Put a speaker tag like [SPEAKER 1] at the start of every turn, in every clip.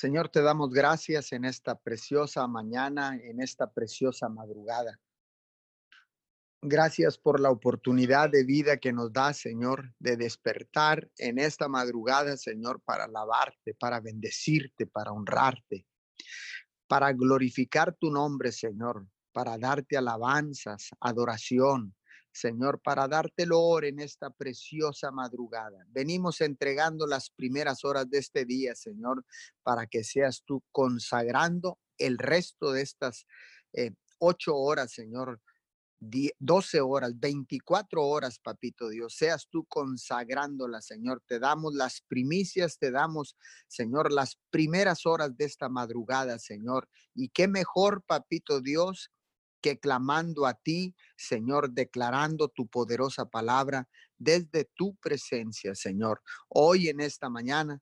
[SPEAKER 1] Señor, te damos gracias en esta preciosa mañana, en esta preciosa madrugada. Gracias por la oportunidad de vida que nos da, Señor, de despertar en esta madrugada, Señor, para alabarte, para bendecirte, para honrarte, para glorificar tu nombre, Señor, para darte alabanzas, adoración, Señor, para darte honor en esta preciosa madrugada. Venimos entregando las primeras horas de este día, Señor, para que seas tú consagrando el resto de estas eh, ocho horas, Señor, 12 horas, 24 horas, papito Dios, seas tú consagrándola, Señor. Te damos las primicias, te damos, Señor, las primeras horas de esta madrugada, Señor. Y qué mejor, papito Dios, que clamando a ti, Señor, declarando tu poderosa palabra desde tu presencia, Señor. Hoy en esta mañana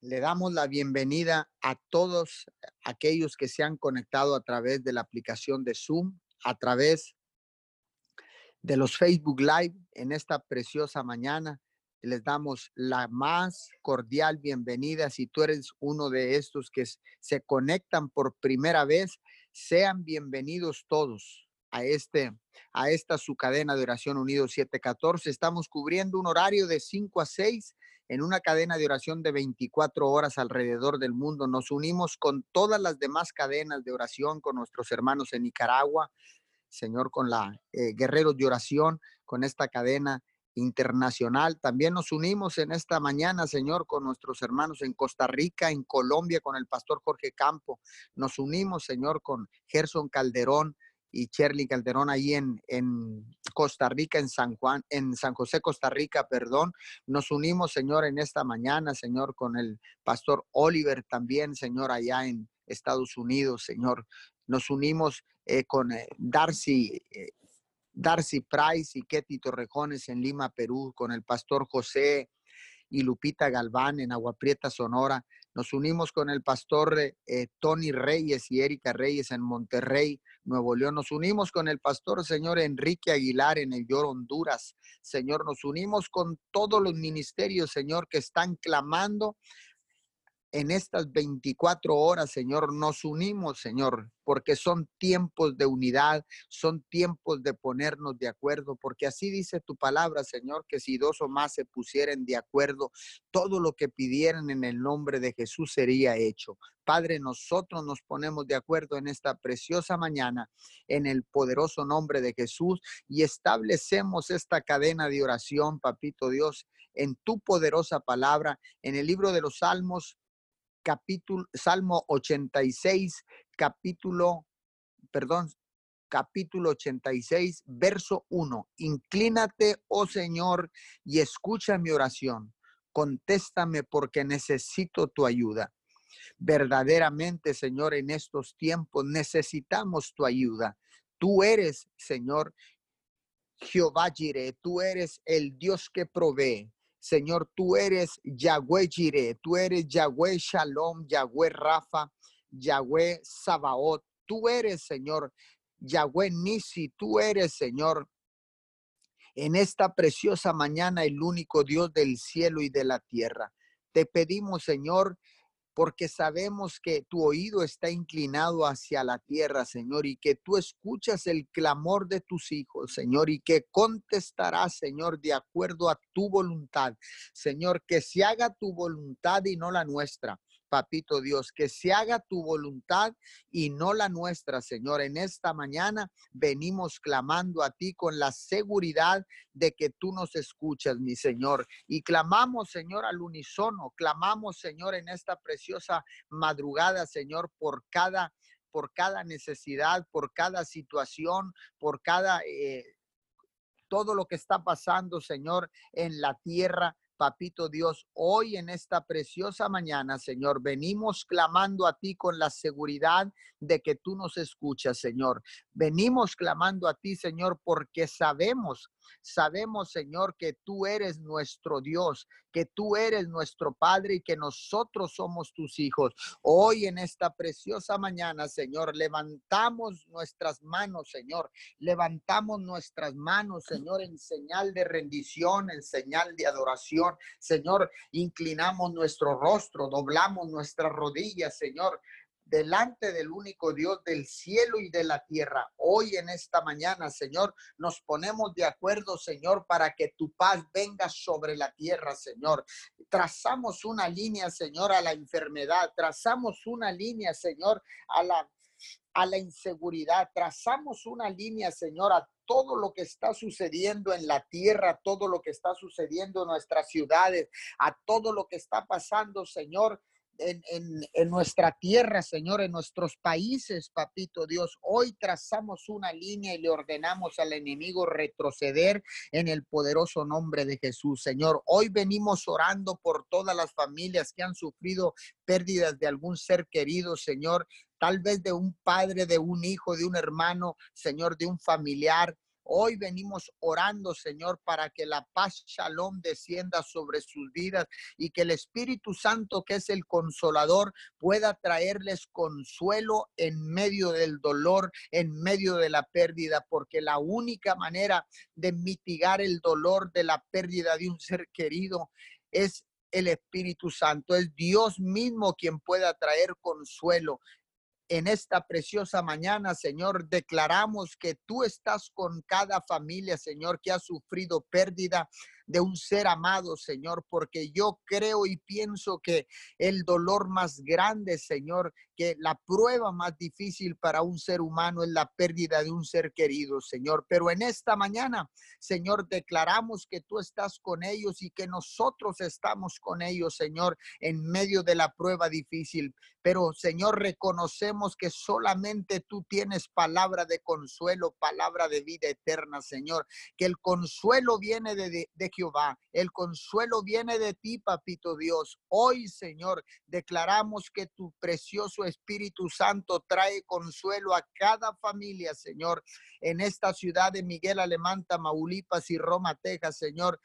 [SPEAKER 1] le damos la bienvenida a todos aquellos que se han conectado a través de la aplicación de Zoom, a través de los Facebook Live en esta preciosa mañana. Les damos la más cordial bienvenida. Si tú eres uno de estos que se conectan por primera vez, sean bienvenidos todos a este a esta su cadena de oración Unido 714. Estamos cubriendo un horario de 5 a 6 en una cadena de oración de 24 horas alrededor del mundo. Nos unimos con todas las demás cadenas de oración, con nuestros hermanos en Nicaragua, Señor, con la eh, Guerreros de Oración, con esta cadena internacional. También nos unimos en esta mañana, Señor, con nuestros hermanos en Costa Rica, en Colombia, con el pastor Jorge Campo. Nos unimos, Señor, con Gerson Calderón y Shirley Calderón ahí en, en Costa Rica, en San Juan, en San José, Costa Rica, perdón. Nos unimos, Señor, en esta mañana, Señor, con el pastor Oliver también, Señor, allá en Estados Unidos, Señor. Nos unimos eh, con eh, Darcy eh, Darcy Price y Ketty Torrejones en Lima, Perú, con el pastor José y Lupita Galván en Agua Prieta, Sonora. Nos unimos con el pastor eh, Tony Reyes y Erika Reyes en Monterrey, Nuevo León. Nos unimos con el pastor señor Enrique Aguilar en el Yor, Honduras. Señor, nos unimos con todos los ministerios, Señor, que están clamando en estas 24 horas, Señor, nos unimos, Señor, porque son tiempos de unidad, son tiempos de ponernos de acuerdo, porque así dice tu palabra, Señor, que si dos o más se pusieren de acuerdo, todo lo que pidieran en el nombre de Jesús sería hecho. Padre, nosotros nos ponemos de acuerdo en esta preciosa mañana, en el poderoso nombre de Jesús, y establecemos esta cadena de oración, Papito Dios, en tu poderosa palabra, en el libro de los Salmos capítulo, Salmo 86, capítulo, perdón, capítulo 86, verso 1. Inclínate, oh Señor, y escucha mi oración. Contéstame porque necesito tu ayuda. Verdaderamente, Señor, en estos tiempos necesitamos tu ayuda. Tú eres, Señor, Jehová Jireh, tú eres el Dios que provee. Señor, tú eres Yahweh Jireh, tú eres Yahweh Shalom, Yahweh Rafa, Yahweh Sabaoth. Tú eres, Señor, Yahweh Nisi, tú eres, Señor, en esta preciosa mañana el único Dios del cielo y de la tierra. Te pedimos, Señor, porque sabemos que tu oído está inclinado hacia la tierra, Señor, y que tú escuchas el clamor de tus hijos, Señor, y que contestarás, Señor, de acuerdo a tu voluntad. Señor, que se haga tu voluntad y no la nuestra papito Dios, que se haga tu voluntad y no la nuestra, Señor. En esta mañana venimos clamando a ti con la seguridad de que tú nos escuchas, mi Señor. Y clamamos, Señor, al unísono, clamamos, Señor, en esta preciosa madrugada, Señor, por cada por cada necesidad, por cada situación, por cada eh, todo lo que está pasando, Señor, en la tierra. Papito Dios, hoy en esta preciosa mañana, Señor, venimos clamando a ti con la seguridad de que tú nos escuchas, Señor. Venimos clamando a ti, Señor, porque sabemos Sabemos, Señor, que tú eres nuestro Dios, que tú eres nuestro Padre y que nosotros somos tus hijos. Hoy en esta preciosa mañana, Señor, levantamos nuestras manos, Señor. Levantamos nuestras manos, Señor, en señal de rendición, en señal de adoración. Señor, inclinamos nuestro rostro, doblamos nuestras rodillas, Señor delante del único Dios del cielo y de la tierra. Hoy en esta mañana, Señor, nos ponemos de acuerdo, Señor, para que tu paz venga sobre la tierra, Señor. Trazamos una línea, Señor, a la enfermedad. Trazamos una línea, Señor, a la a la inseguridad. Trazamos una línea, Señor, a todo lo que está sucediendo en la tierra, todo lo que está sucediendo en nuestras ciudades, a todo lo que está pasando, Señor, en, nuestra tierra, Señor, en nuestros países, papito Dios. Hoy trazamos una línea y le ordenamos al enemigo retroceder en el poderoso nombre de Jesús, Señor. Hoy venimos orando por todas las familias que han sufrido pérdidas de algún ser querido, Señor. Tal vez de un padre, de un hijo, de un hermano, Señor, de un familiar. Hoy venimos orando, Señor, para que la paz shalom descienda sobre sus vidas y que el Espíritu Santo, que es el consolador, pueda traerles consuelo en medio del dolor, en medio de la pérdida, porque la única manera de mitigar el dolor de la pérdida de un ser querido es el Espíritu Santo, es Dios mismo quien pueda traer consuelo en esta preciosa mañana, Señor, declaramos que tú estás con cada familia, Señor, que ha sufrido pérdida de un ser amado, Señor, porque yo creo y pienso que el dolor más grande, Señor, que la prueba más difícil para un ser humano es la pérdida de un ser querido, Señor. Pero en esta mañana, Señor, declaramos que tú estás con ellos y que nosotros estamos con ellos, Señor, en medio de la prueba difícil. Pero, Señor, reconocemos que solamente tú tienes palabra de consuelo, palabra de vida eterna, Señor. Que el consuelo viene de, de Jehová, el consuelo viene de ti, papito Dios. Hoy, Señor, declaramos que tu precioso Espíritu Santo trae consuelo a cada familia, Señor, en esta ciudad de Miguel Alemán, Tamaulipas y Roma, Texas, Señor.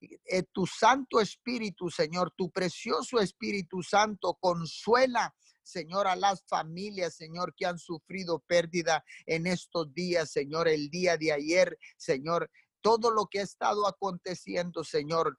[SPEAKER 1] Eh, tu Santo Espíritu, Señor, tu precioso Espíritu Santo consuela Señor, a las familias, Señor, que han sufrido pérdida en estos días, Señor, el día de ayer, Señor, todo lo que ha estado aconteciendo, Señor.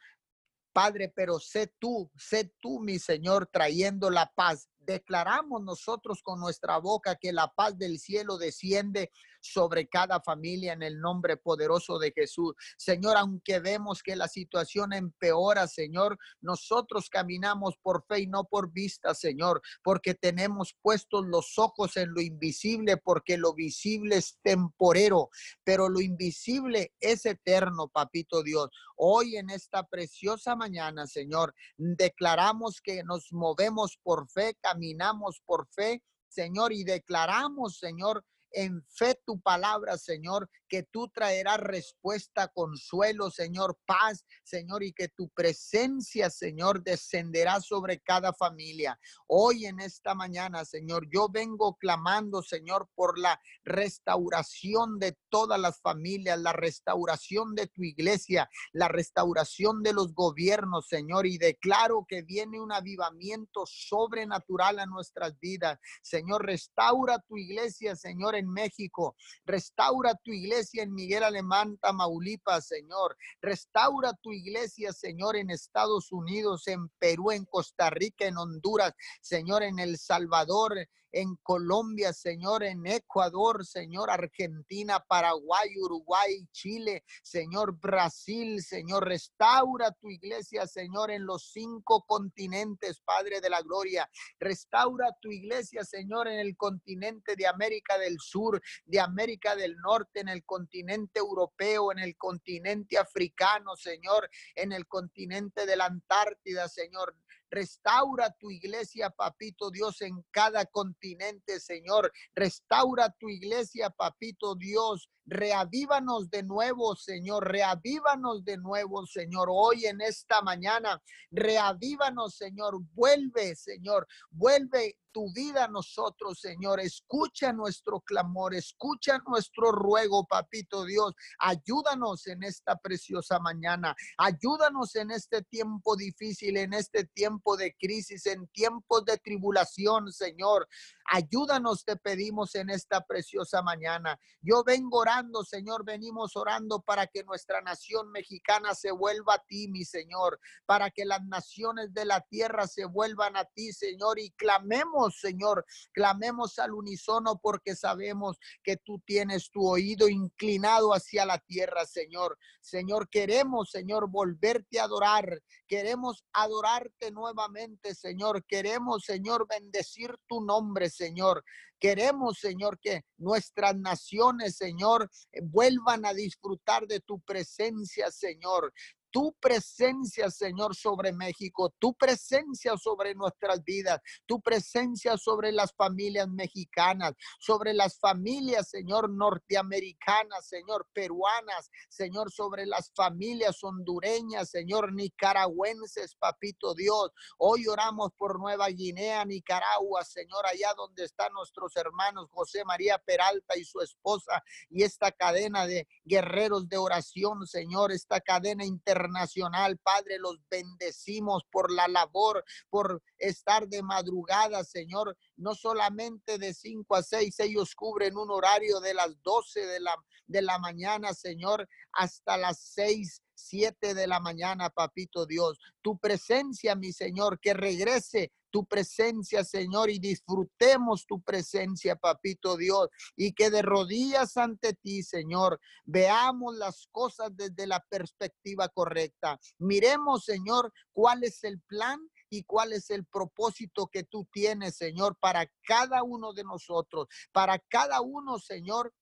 [SPEAKER 1] Padre, pero sé tú, sé tú, mi Señor, trayendo la paz, declaramos nosotros con nuestra boca que la paz del cielo desciende sobre cada familia en el nombre poderoso de Jesús. Señor, aunque vemos que la situación empeora, Señor, nosotros caminamos por fe y no por vista, Señor, porque tenemos puestos los ojos en lo invisible, porque lo visible es temporero, pero lo invisible es eterno, papito Dios. Hoy en esta preciosa mañana, Señor, declaramos que nos movemos por fe, caminamos por fe, Señor, y declaramos, Señor, en fe tu palabra, Señor, que tú traerás respuesta, consuelo, Señor, paz, Señor, y que tu presencia, Señor, descenderá sobre cada familia. Hoy en esta mañana, Señor, yo vengo clamando, Señor, por la restauración de todas las familias, la restauración de tu iglesia, la restauración de los gobiernos, Señor, y declaro que viene un avivamiento sobrenatural a nuestras vidas. Señor, restaura tu iglesia, Señor, en México. Restaura tu iglesia en Miguel Alemán, Tamaulipas, Señor. Restaura tu iglesia, Señor, en Estados Unidos, en Perú, en Costa Rica, en Honduras, Señor, en El Salvador, en Colombia, Señor, en Ecuador, Señor, Argentina, Paraguay, Uruguay, Chile, Señor, Brasil, Señor, restaura tu iglesia, Señor, en los cinco continentes, Padre de la Gloria. Restaura tu iglesia, Señor, en el continente de América del Sur, de América del Norte, en el continente europeo, en el continente africano, Señor, en el continente de la Antártida, Señor. Restaura tu iglesia, papito Dios, en cada continente, Señor. Restaura tu iglesia, papito Dios, reavívanos de nuevo, Señor, reavívanos de nuevo, Señor, hoy en esta mañana, reavívanos, Señor, vuelve, Señor, vuelve tu vida a nosotros, Señor. Escucha nuestro clamor, escucha nuestro ruego, papito Dios. Ayúdanos en esta preciosa mañana. Ayúdanos en este tiempo difícil, en este tiempo de crisis, en tiempos de tribulación, Señor. Ayúdanos, te pedimos en esta preciosa mañana. Yo vengo orando, Señor, venimos orando para que nuestra nación mexicana se vuelva a ti, mi Señor, para que las naciones de la tierra se vuelvan a ti, Señor, y clamemos, Señor, clamemos al unísono porque sabemos que tú tienes tu oído inclinado hacia la tierra, Señor. Señor, queremos, Señor, volverte a adorar. Queremos adorarte nuevamente, Señor. Queremos, Señor, bendecir tu nombre, Señor. Queremos, Señor, que nuestras naciones, Señor, vuelvan a disfrutar de tu presencia, Señor tu presencia, Señor, sobre México, tu presencia sobre nuestras vidas, tu presencia sobre las familias mexicanas, sobre las familias, Señor, norteamericanas, Señor, peruanas, Señor, sobre las familias hondureñas, Señor, nicaragüenses, papito Dios. Hoy oramos por Nueva Guinea, Nicaragua, Señor, allá donde están nuestros hermanos José María Peralta y su esposa y esta cadena de guerreros de oración, Señor, esta cadena internacional internacional. Padre, los bendecimos por la labor, por estar de madrugada, Señor. No solamente de 5 a 6, ellos cubren un horario de las 12 de la, de la mañana, Señor, hasta las 6 7 de la mañana, papito Dios. Tu presencia, mi Señor, que regrese tu presencia, Señor, y disfrutemos tu presencia, papito Dios, y que de rodillas ante ti, Señor, veamos las cosas desde la perspectiva correcta. Miremos, Señor, cuál es el plan y cuál es el propósito que tú tienes, Señor, para cada uno de nosotros, para cada uno, Señor,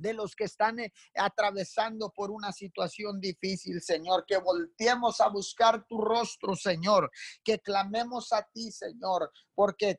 [SPEAKER 1] de los que están eh, atravesando por una situación difícil, Señor. Que volteemos a buscar tu rostro, Señor. Que clamemos a ti, Señor, porque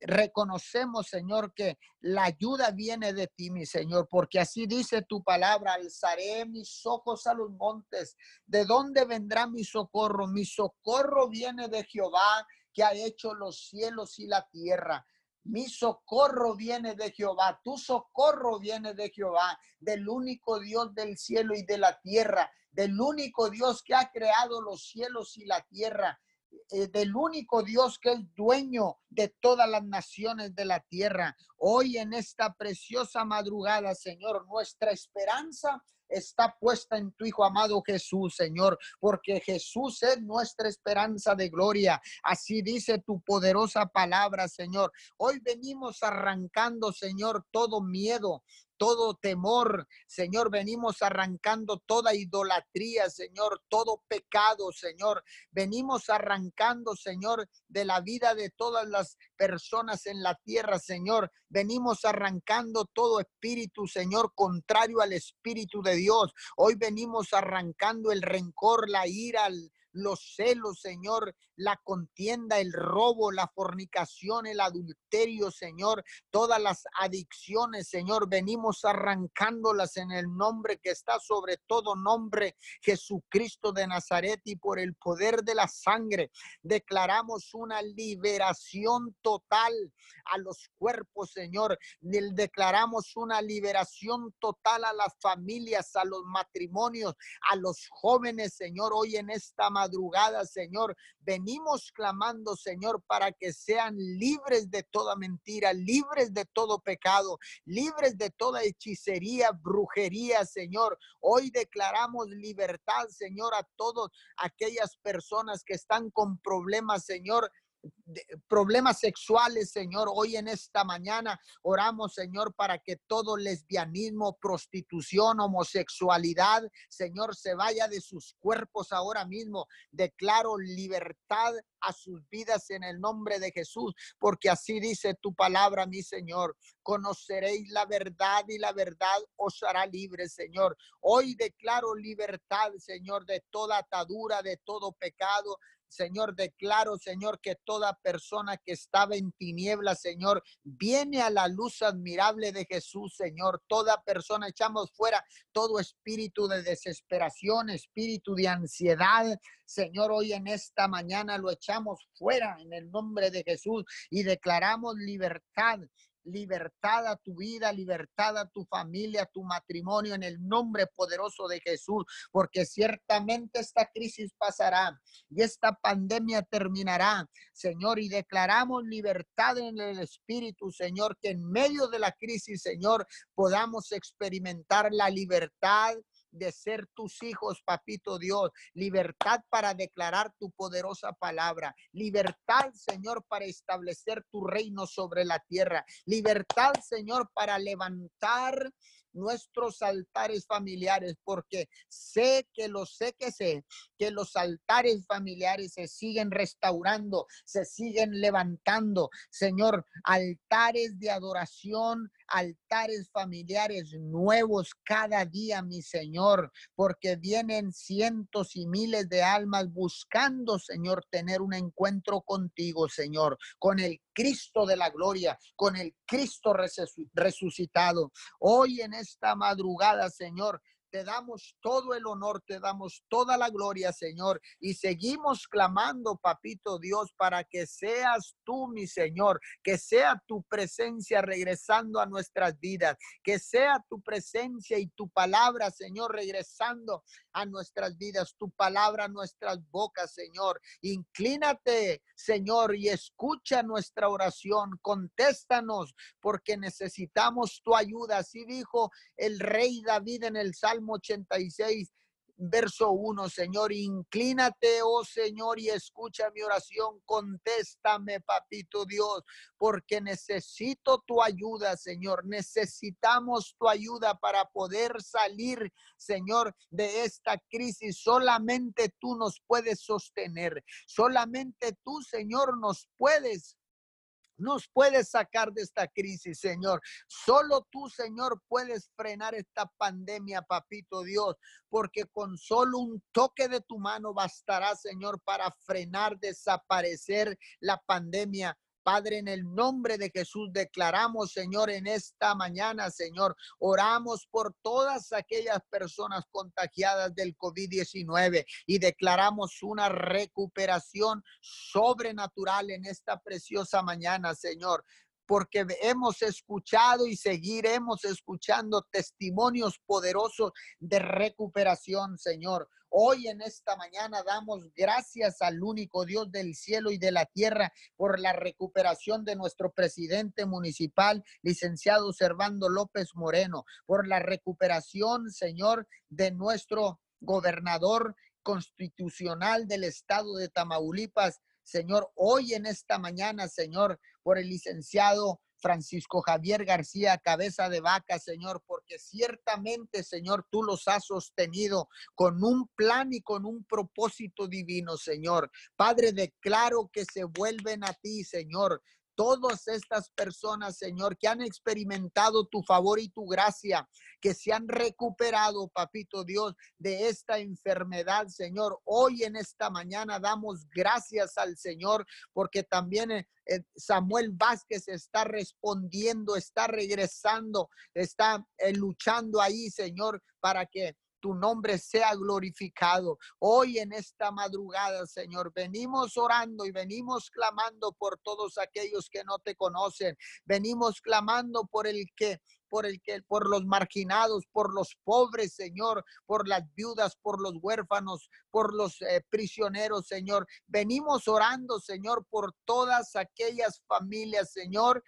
[SPEAKER 1] reconocemos, Señor, que la ayuda viene de ti, mi Señor, porque así dice tu palabra, alzaré mis ojos a los montes. ¿De dónde vendrá mi socorro? Mi socorro viene de Jehová que ha hecho los cielos y la tierra. Mi socorro viene de Jehová, tu socorro viene de Jehová, del único Dios del cielo y de la tierra, del único Dios que ha creado los cielos y la tierra, eh, del único Dios que es dueño de todas las naciones de la tierra. Hoy en esta preciosa madrugada, Señor, nuestra esperanza está puesta en tu Hijo amado Jesús, Señor, porque Jesús es nuestra esperanza de gloria. Así dice tu poderosa palabra, Señor. Hoy venimos arrancando, Señor, todo miedo, todo temor. Señor, venimos arrancando toda idolatría, Señor, todo pecado, Señor. Venimos arrancando, Señor, de la vida de todas las personas en la tierra, Señor. Venimos arrancando todo espíritu, Señor, contrario al espíritu de Dios. Hoy venimos arrancando el rencor, la ira, los celos, Señor, la contienda, el robo, la fornicación, el adulterio, Señor, todas las adicciones, Señor, venimos arrancándolas en el nombre que está sobre todo nombre, Jesucristo de Nazaret, y por el poder de la sangre declaramos una liberación total a los cuerpos, Señor. Declaramos una liberación total a las familias, a los matrimonios, a los jóvenes, Señor, hoy en esta madrugada, Señor. Venimos clamando, Señor, para que sean libres de toda mentira, libres de todo pecado, libres de toda hechicería, brujería, Señor. Hoy declaramos libertad, Señor, a todas aquellas personas que están con problemas, Señor, problemas sexuales, Señor. Hoy en esta mañana oramos, Señor, para que todo lesbianismo, prostitución, homosexualidad, Señor, se vaya de sus cuerpos ahora mismo. Declaro libertad a sus vidas en el nombre de Jesús, porque así dice tu palabra, mi Señor. Conoceréis la verdad y la verdad os hará libre, Señor. Hoy declaro libertad, Señor, de toda atadura, de todo pecado, Señor, declaro, Señor, que toda persona que estaba en tinieblas, Señor, viene a la luz admirable de Jesús, Señor. Toda persona, echamos fuera todo espíritu de desesperación, espíritu de ansiedad. Señor, hoy en esta mañana lo echamos fuera en el nombre de Jesús y declaramos libertad libertad a tu vida, libertad a tu familia, a tu matrimonio en el nombre poderoso de Jesús, porque ciertamente esta crisis pasará y esta pandemia terminará, Señor, y declaramos libertad en el Espíritu, Señor, que en medio de la crisis, Señor, podamos experimentar la libertad de ser tus hijos, papito Dios. Libertad para declarar tu poderosa palabra. Libertad, Señor, para establecer tu reino sobre la tierra. Libertad, Señor, para levantar nuestros altares familiares, porque sé que lo sé que sé, que los altares familiares se siguen restaurando, se siguen levantando, Señor, altares de adoración, altares familiares nuevos cada día, mi Señor, porque vienen cientos y miles de almas buscando, Señor, tener un encuentro contigo, Señor, con el Cristo de la gloria, con el Cristo resucitado. Hoy en esta madrugada, Señor, te damos todo el honor, te damos toda la gloria, Señor, y seguimos clamando, papito Dios, para que seas tú, mi Señor, que sea tu presencia regresando a nuestras vidas, que sea tu presencia y tu palabra, Señor, regresando a nuestras vidas, tu palabra a nuestras bocas, Señor. Inclínate, Señor, y escucha nuestra oración, contéstanos, porque necesitamos tu ayuda. Así dijo el rey David en el Salmo 86, verso 1, Señor, inclínate, oh Señor, y escucha mi oración, contéstame, papito Dios, porque necesito tu ayuda, Señor, necesitamos tu ayuda para poder salir, Señor, de esta crisis. Solamente tú nos puedes sostener, solamente tú, Señor, nos puedes nos puedes sacar de esta crisis, Señor. Solo tú, Señor, puedes frenar esta pandemia, papito Dios, porque con solo un toque de tu mano bastará, Señor, para frenar, desaparecer la pandemia. Padre, en el nombre de Jesús declaramos, Señor, en esta mañana, Señor, oramos por todas aquellas personas contagiadas del COVID-19 y declaramos una recuperación sobrenatural en esta preciosa mañana, Señor porque hemos escuchado y seguiremos escuchando testimonios poderosos de recuperación, Señor. Hoy en esta mañana damos gracias al único Dios del cielo y de la tierra por la recuperación de nuestro presidente municipal, licenciado Servando López Moreno, por la recuperación, Señor, de nuestro gobernador constitucional del estado de Tamaulipas, Señor, hoy en esta mañana, Señor, por el licenciado Francisco Javier García, cabeza de vaca, Señor, porque ciertamente, Señor, tú los has sostenido con un plan y con un propósito divino, Señor. Padre, declaro que se vuelven a ti, Señor todas estas personas, Señor, que han experimentado tu favor y tu gracia, que se han recuperado, papito Dios, de esta enfermedad, Señor. Hoy en esta mañana damos gracias al Señor porque también eh, eh, Samuel Vázquez está respondiendo, está regresando, está eh, luchando ahí, Señor, para que tu nombre sea glorificado. Hoy en esta madrugada, Señor, venimos orando y venimos clamando por todos aquellos que no te conocen. Venimos clamando por el que por el que por los marginados, por los pobres, Señor, por las viudas, por los huérfanos, por los eh, prisioneros, Señor. Venimos orando, Señor, por todas aquellas familias, Señor,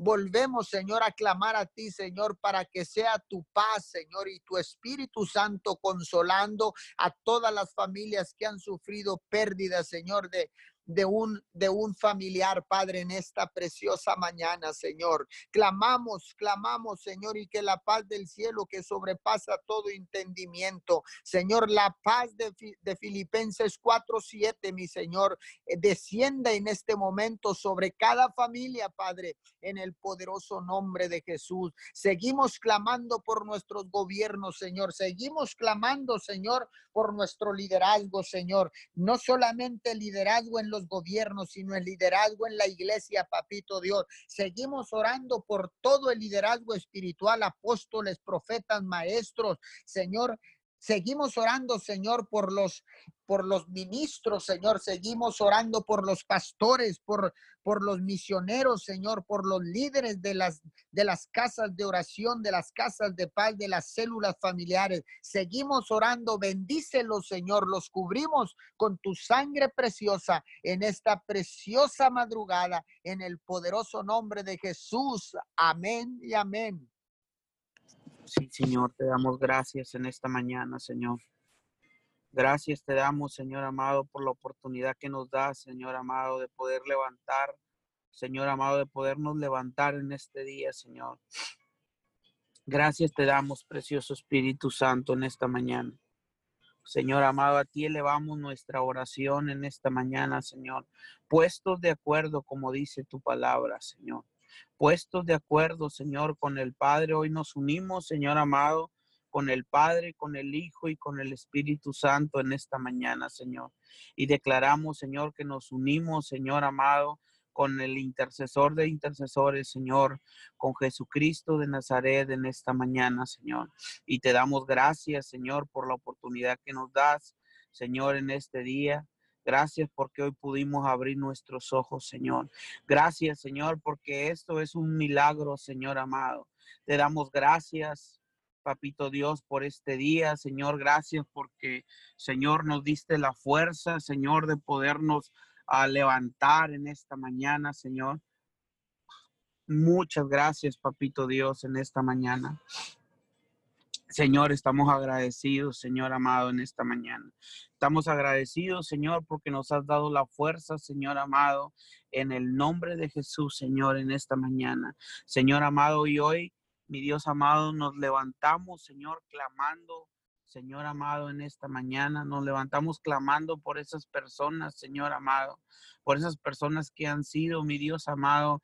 [SPEAKER 1] Volvemos, Señor, a clamar a ti, Señor, para que sea tu paz, Señor, y tu Espíritu Santo consolando a todas las familias que han sufrido pérdidas, Señor, de, de un, de un familiar, Padre, en esta preciosa mañana, Señor. Clamamos, clamamos, Señor, y que la paz del cielo que sobrepasa todo entendimiento, Señor, la paz de, de Filipenses 4:7, mi Señor, eh, descienda en este momento sobre cada familia, Padre, en el poderoso nombre de Jesús. Seguimos clamando por nuestros gobiernos, Señor. Seguimos clamando, Señor, por nuestro liderazgo, Señor. No solamente liderazgo en los gobiernos, sino el liderazgo en la iglesia, papito Dios. Seguimos orando por todo el liderazgo espiritual, apóstoles, profetas, maestros, Señor. Seguimos orando, Señor, por los por los ministros, Señor. Seguimos orando por los pastores, por por los misioneros, Señor, por los líderes de las de las casas de oración, de las casas de paz, de las células familiares. Seguimos orando, bendícelos, Señor. Los cubrimos con tu sangre preciosa en esta preciosa madrugada en el poderoso nombre de Jesús. Amén y amén.
[SPEAKER 2] Sí, Señor, te damos gracias en esta mañana, Señor. Gracias te damos, Señor amado, por la oportunidad que nos da, Señor amado, de poder levantar, Señor amado, de podernos levantar en este día, Señor. Gracias te damos, precioso Espíritu Santo, en esta mañana. Señor amado, a ti elevamos nuestra oración en esta mañana, Señor, puestos de acuerdo, como dice tu palabra, Señor puestos de acuerdo, Señor, con el Padre. Hoy nos unimos, Señor amado, con el Padre, con el Hijo y con el Espíritu Santo en esta mañana, Señor. Y declaramos, Señor, que nos unimos, Señor amado, con el intercesor de intercesores, Señor, con Jesucristo de Nazaret en esta mañana, Señor. Y te damos gracias, Señor, por la oportunidad que nos das, Señor, en este día. Gracias porque hoy pudimos abrir nuestros ojos, Señor. Gracias, Señor, porque esto es un milagro, Señor amado. Te damos gracias, Papito Dios, por este día, Señor. Gracias porque, Señor, nos diste la fuerza, Señor, de podernos a ah, levantar en esta mañana, Señor. Muchas gracias, Papito Dios, en esta mañana. Señor, estamos agradecidos, Señor amado, en esta mañana. Estamos agradecidos, Señor, porque nos has dado la fuerza, Señor amado, en el nombre de Jesús, Señor, en esta mañana. Señor amado, y hoy, mi Dios amado, nos levantamos, Señor, clamando Señor amado, en esta mañana nos levantamos clamando por esas personas, Señor amado, por esas personas que han sido, mi Dios amado,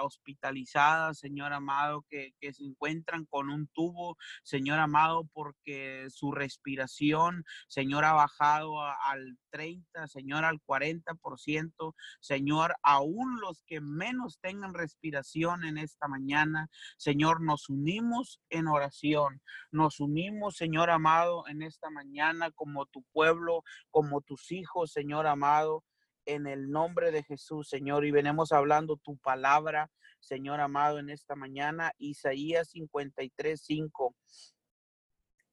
[SPEAKER 2] hospitalizadas, Señor amado, que, se encuentran con un tubo, Señor amado, porque su respiración, Señor, ha bajado al 30, Señor, al 40%, Señor, aún los que menos tengan respiración en esta mañana, Señor, nos unimos en oración, nos unimos, Señor amado, en esta mañana como tu pueblo, como tus hijos, Señor amado en el nombre de Jesús, Señor, y venimos hablando tu palabra, Señor amado, en esta mañana, Isaías 53, 5.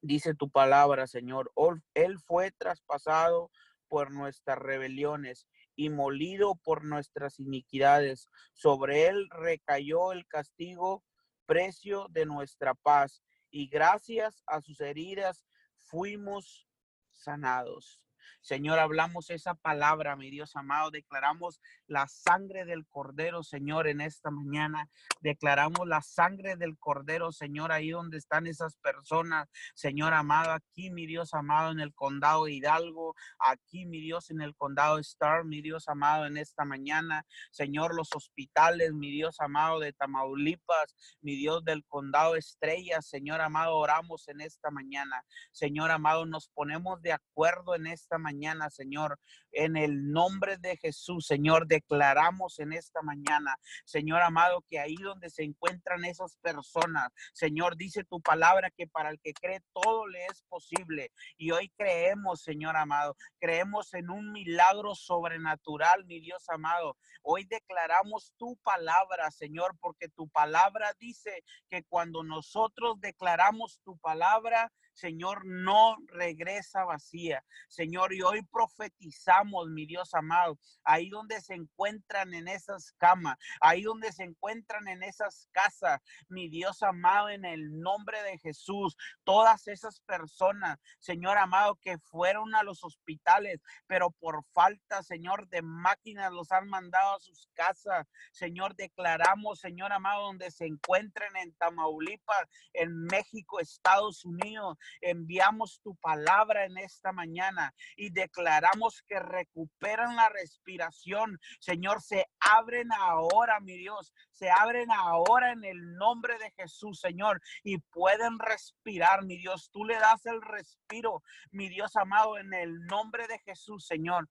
[SPEAKER 2] Dice tu palabra, Señor, Él fue traspasado por nuestras rebeliones y molido por nuestras iniquidades. Sobre Él recayó el castigo, precio de nuestra paz, y gracias a sus heridas fuimos sanados. Señor, hablamos esa palabra, mi Dios amado. Declaramos la sangre del Cordero, Señor, en esta mañana. Declaramos la sangre del Cordero, Señor, ahí donde están esas personas. Señor amado, aquí, mi Dios amado, en el condado Hidalgo. Aquí, mi Dios, en el condado Star, mi Dios amado, en esta mañana. Señor, los hospitales, mi Dios amado, de Tamaulipas, mi Dios del condado Estrellas. Señor amado, oramos en esta mañana. Señor amado, nos ponemos de acuerdo en esta mañana Señor. En el nombre de Jesús, Señor, declaramos en esta mañana, Señor amado, que ahí donde se encuentran esas personas, Señor, dice tu palabra que para el que cree todo le es posible. Y hoy creemos, Señor amado, creemos en un milagro sobrenatural, mi Dios amado. Hoy declaramos tu palabra, Señor, porque tu palabra dice que cuando nosotros declaramos tu palabra, Señor, no regresa vacía. Señor, y hoy profetizamos, mi Dios amado, ahí donde se encuentran en esas camas, ahí donde se encuentran en esas casas, mi Dios amado, en el nombre de Jesús, todas esas personas, Señor amado, que fueron a los hospitales, pero por falta, Señor, de máquinas los han mandado a sus casas. Señor, declaramos, Señor amado, donde se encuentren en Tamaulipas, en México, Estados Unidos, enviamos tu palabra en esta mañana y declaramos que recuperan la respiración. Señor, se abren ahora, mi Dios, se abren ahora en el nombre de Jesús, Señor, y pueden respirar, mi Dios. Tú le das el respiro, mi Dios amado, en el nombre de Jesús, Señor.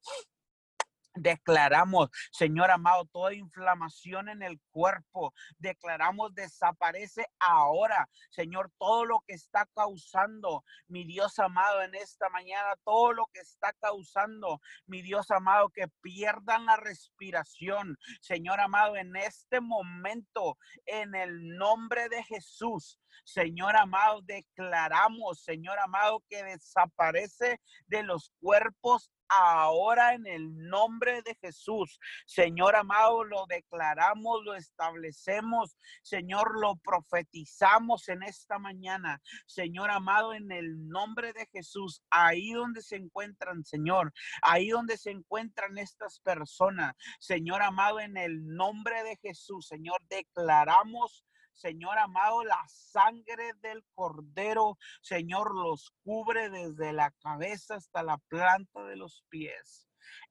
[SPEAKER 2] Declaramos, Señor amado, toda inflamación en el cuerpo. Declaramos desaparece ahora, Señor, todo lo que está causando, mi Dios amado, en esta mañana, todo lo que está causando, mi Dios amado, que pierdan la respiración. Señor amado, en este momento, en el nombre de Jesús, Señor amado, declaramos, Señor amado, que desaparece de los cuerpos ahora en el nombre de Jesús. Señor amado, lo declaramos, lo establecemos, Señor, lo profetizamos en esta mañana. Señor amado, en el nombre de Jesús, ahí donde se encuentran, Señor, ahí donde se encuentran estas personas, Señor amado, en el nombre de Jesús, Señor, declaramos Señor amado, la sangre del cordero, Señor, los cubre desde la cabeza hasta la planta de los pies.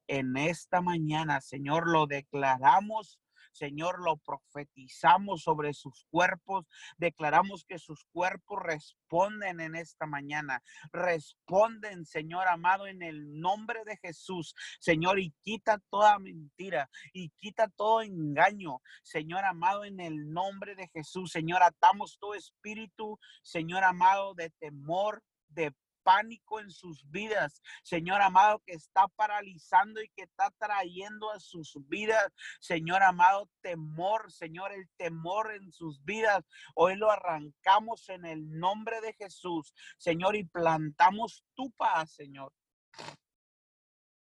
[SPEAKER 2] En esta mañana, Señor, lo declaramos Señor, lo profetizamos sobre sus cuerpos, declaramos que sus cuerpos responden en esta mañana, responden, Señor amado, en el nombre de Jesús, Señor, y quita toda mentira y quita todo engaño, Señor amado, en el nombre de Jesús, Señor, atamos tu espíritu, Señor amado, de temor, de pánico en sus vidas, Señor amado, que está paralizando y que está trayendo a sus vidas, Señor amado, temor, Señor, el temor en sus vidas. Hoy lo arrancamos en el nombre de Jesús, Señor, y plantamos tu paz, Señor,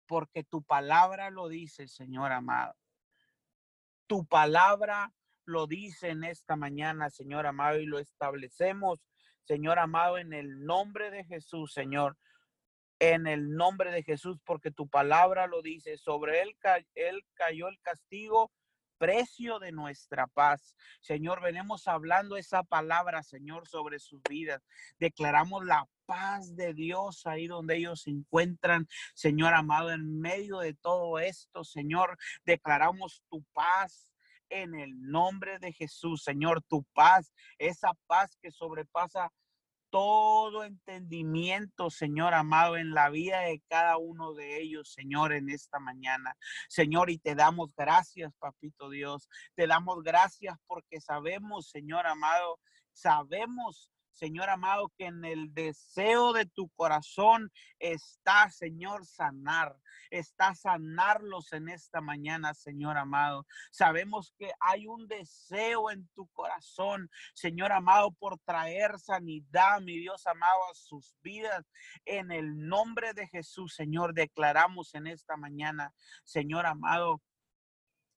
[SPEAKER 2] porque tu palabra lo dice, Señor amado. Tu palabra lo dice en esta mañana, Señor amado, y lo establecemos Señor amado, en el nombre de Jesús, Señor, en el nombre de Jesús, porque tu palabra lo dice, sobre él, él cayó el castigo, precio de nuestra paz. Señor, venimos hablando esa palabra, Señor, sobre sus vidas. Declaramos la paz de Dios ahí donde ellos se encuentran, Señor amado, en medio de todo esto, Señor, declaramos tu paz, en el nombre de Jesús, Señor, tu paz, esa paz que sobrepasa todo entendimiento, Señor amado, en la vida de cada uno de ellos, Señor, en esta mañana. Señor, y te damos gracias, Papito Dios. Te damos gracias porque sabemos, Señor amado, sabemos Señor amado, que en el deseo de tu corazón está, Señor, sanar. Está sanarlos en esta mañana, Señor amado. Sabemos que hay un deseo en tu corazón, Señor amado, por traer sanidad, mi Dios amado, a sus vidas. En el nombre de Jesús, Señor, declaramos en esta mañana, Señor amado,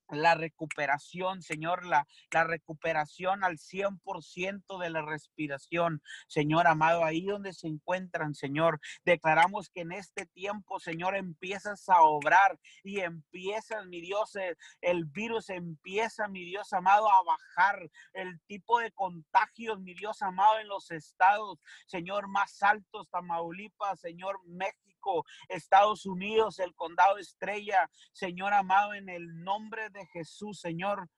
[SPEAKER 2] la recuperación, Señor, la, la recuperación al 100% de la respiración, Señor amado, ahí donde se encuentran, Señor. Declaramos que en este tiempo, Señor, empiezas a obrar y empiezas, mi Dios, el, el virus empieza, mi Dios amado, a bajar el tipo de contagios, mi Dios amado, en los estados, Señor, más altos, Tamaulipas, Señor, México Estados Unidos, el condado Estrella, Señor amado, en el nombre de Jesús, Señor.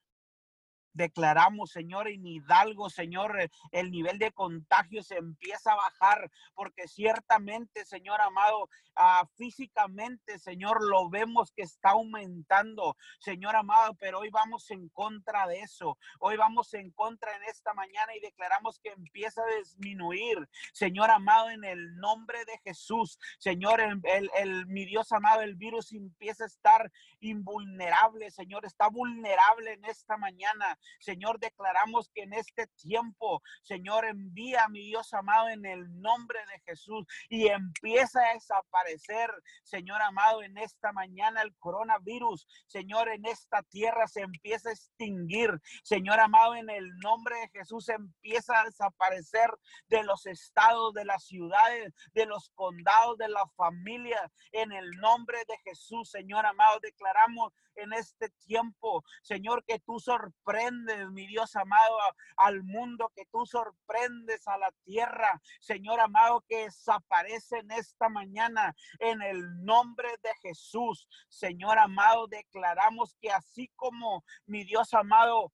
[SPEAKER 2] Declaramos, Señor, en Hidalgo, Señor, eh, el nivel de contagio se empieza a bajar, porque ciertamente, Señor amado, ah, físicamente, Señor, lo vemos que está aumentando, Señor amado, pero hoy vamos en contra de eso. Hoy vamos en contra en esta mañana y declaramos que empieza a disminuir, Señor amado, en el nombre de Jesús. Señor, el, el mi Dios amado, el virus empieza a estar invulnerable, Señor, está vulnerable en esta mañana. Señor, declaramos que en este tiempo, Señor, envía, mi Dios amado, en el nombre de Jesús y empieza a desaparecer, Señor amado, en esta mañana el coronavirus, Señor, en esta tierra se empieza a extinguir, Señor amado, en el nombre de Jesús empieza a desaparecer de los estados, de las ciudades, de los condados, de la familia, en el nombre de Jesús, Señor amado, declaramos en este tiempo, Señor, que tú sorprendes, mi Dios amado, al mundo, que tú sorprendes a la tierra, Señor amado, que desaparece en esta mañana en el nombre de Jesús. Señor amado, declaramos que así como mi Dios amado,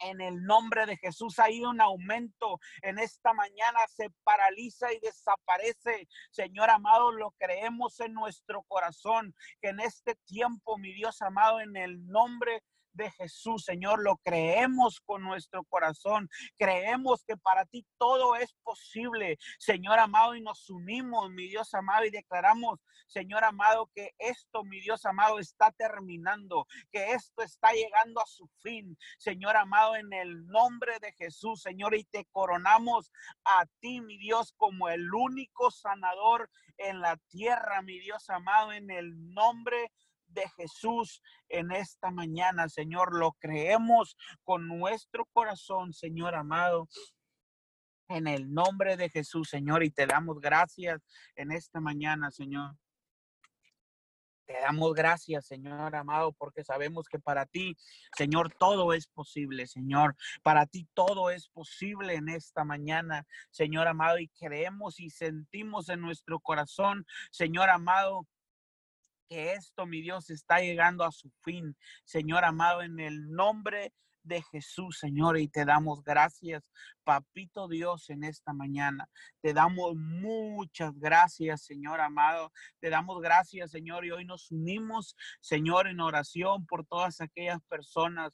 [SPEAKER 2] en el nombre de Jesús hay un aumento en esta mañana, se paraliza y desaparece. Señor amado, lo creemos en nuestro corazón, que en este tiempo, mi Dios amado, en el nombre Jesús, Señor, lo creemos con nuestro corazón. Creemos que para ti todo es posible, Señor amado, y nos unimos, mi Dios amado, y declaramos, Señor amado, que esto, mi Dios amado, está terminando, que esto está llegando a su fin, Señor amado, en el nombre de Jesús, Señor, y te coronamos a ti, mi Dios, como el único sanador en la tierra, mi Dios amado, en el nombre de de Jesús en esta mañana, Señor. Lo creemos con nuestro corazón, Señor amado. En el nombre de Jesús, Señor, y te damos gracias en esta mañana, Señor. Te damos gracias, Señor amado, porque sabemos que para ti, Señor, todo es posible, Señor. Para ti todo es posible en esta mañana, Señor amado, y creemos y sentimos en nuestro corazón, Señor amado, que esto, mi Dios, está llegando a su fin. Señor amado, en el nombre de Jesús, Señor, y te damos gracias, Papito Dios, en esta mañana. Te damos muchas gracias, Señor amado. Te damos gracias, Señor, y hoy nos unimos, Señor, en oración por todas aquellas personas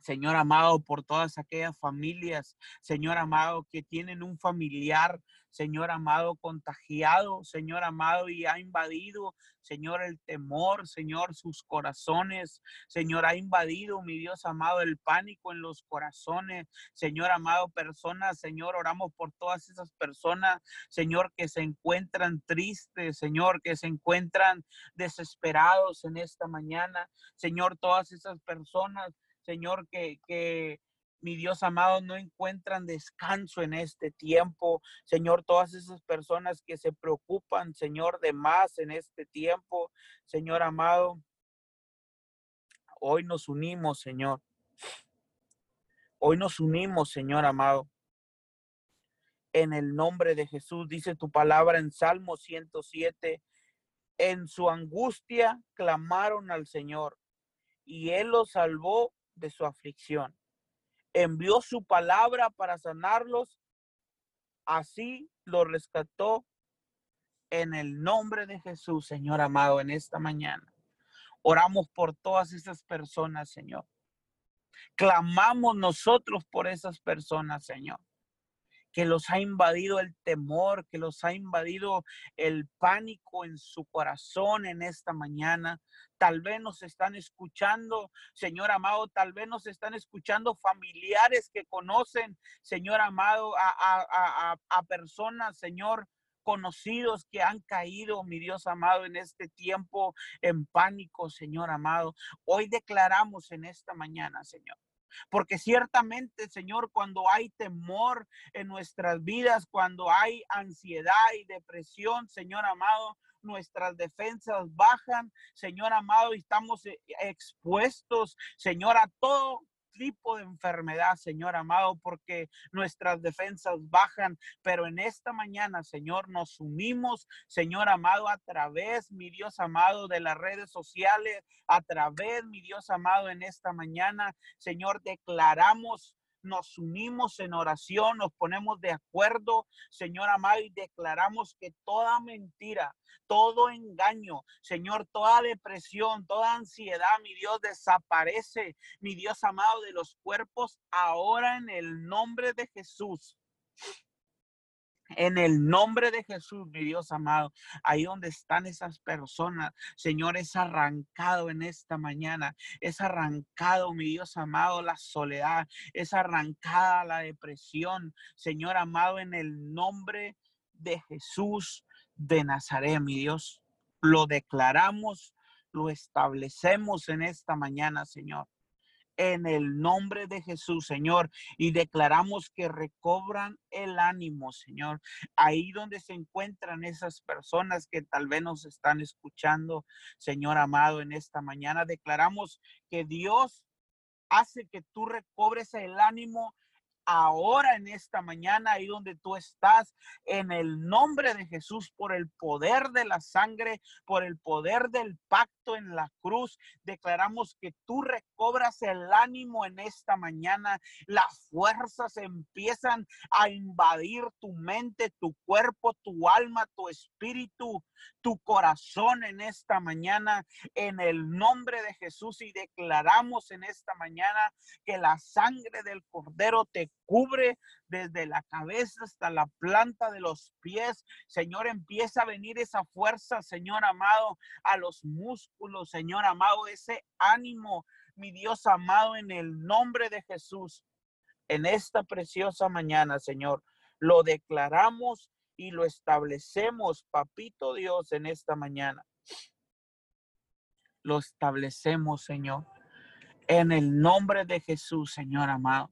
[SPEAKER 2] Señor amado, por todas aquellas familias, Señor amado, que tienen un familiar, Señor amado, contagiado, Señor amado, y ha invadido, Señor, el temor, Señor, sus corazones, Señor, ha invadido, mi Dios amado, el pánico en los corazones, Señor amado, personas, Señor, oramos por todas esas personas, Señor, que se encuentran tristes, Señor, que se encuentran desesperados en esta mañana, Señor, todas esas personas, Señor, que, que mi Dios amado, no encuentran descanso en este tiempo. Señor, todas esas personas que se preocupan, Señor, de más en este tiempo. Señor amado, hoy nos unimos, Señor. Hoy nos unimos, Señor amado. En el nombre de Jesús, dice tu palabra en Salmo 107. En su angustia clamaron al Señor y Él los salvó de su aflicción. Envió su palabra para sanarlos. Así lo rescató en el nombre de Jesús, Señor amado, en esta mañana. Oramos por todas esas personas, Señor. Clamamos nosotros por esas personas, Señor que los ha invadido el temor, que los ha invadido el pánico en su corazón en esta mañana. Tal vez nos están escuchando, Señor amado, tal vez nos están escuchando familiares que conocen, Señor amado, a, a personas, Señor, conocidos que han caído, mi Dios amado, en este tiempo en pánico, Señor amado. Hoy declaramos en esta mañana, Señor, porque ciertamente, Señor, cuando hay temor en nuestras vidas, cuando hay ansiedad y depresión, Señor amado, nuestras defensas bajan, Señor amado, y estamos eh, expuestos, Señor, a todo tipo de enfermedad, Señor amado, porque nuestras defensas bajan, pero en esta mañana, Señor, nos unimos, Señor amado, a través, mi Dios amado, de las redes sociales, a través, mi Dios amado, en esta mañana, Señor, declaramos nos unimos en oración, nos ponemos de acuerdo, Señor amado, y declaramos que toda mentira, todo engaño, Señor, toda depresión, toda ansiedad, mi Dios, desaparece, mi Dios amado, de los cuerpos ahora en el nombre de Jesús. En el nombre de Jesús, mi Dios amado, ahí donde están esas personas, Señor, es arrancado en esta mañana, es arrancado, mi Dios amado, la soledad, es arrancada la depresión, Señor amado, en el nombre de Jesús de Nazaret, mi Dios. Lo declaramos, lo establecemos en esta mañana, Señor en el nombre de Jesús, Señor, y declaramos que recobran el ánimo, Señor. Ahí donde se encuentran esas personas que tal vez nos están escuchando, Señor amado, en esta mañana, declaramos que Dios hace que tú recobres el ánimo ahora en esta mañana, ahí donde tú estás, en el nombre de Jesús, por el poder de la sangre, por el poder del pacto en la cruz, declaramos que tú recobras el ánimo en esta mañana. Las fuerzas empiezan a invadir tu mente, tu cuerpo, tu alma, tu espíritu, tu corazón en esta mañana, en el nombre de Jesús. Y declaramos en esta mañana que la sangre del Cordero te cubre desde la cabeza hasta la planta de los pies. Señor, empieza a venir esa fuerza, Señor amado, a los músculos, Señor amado, ese ánimo, mi Dios amado, en el nombre de Jesús. En esta preciosa mañana, Señor, lo declaramos y lo establecemos, papito Dios, en esta mañana. Lo establecemos, Señor, en el nombre de Jesús, Señor amado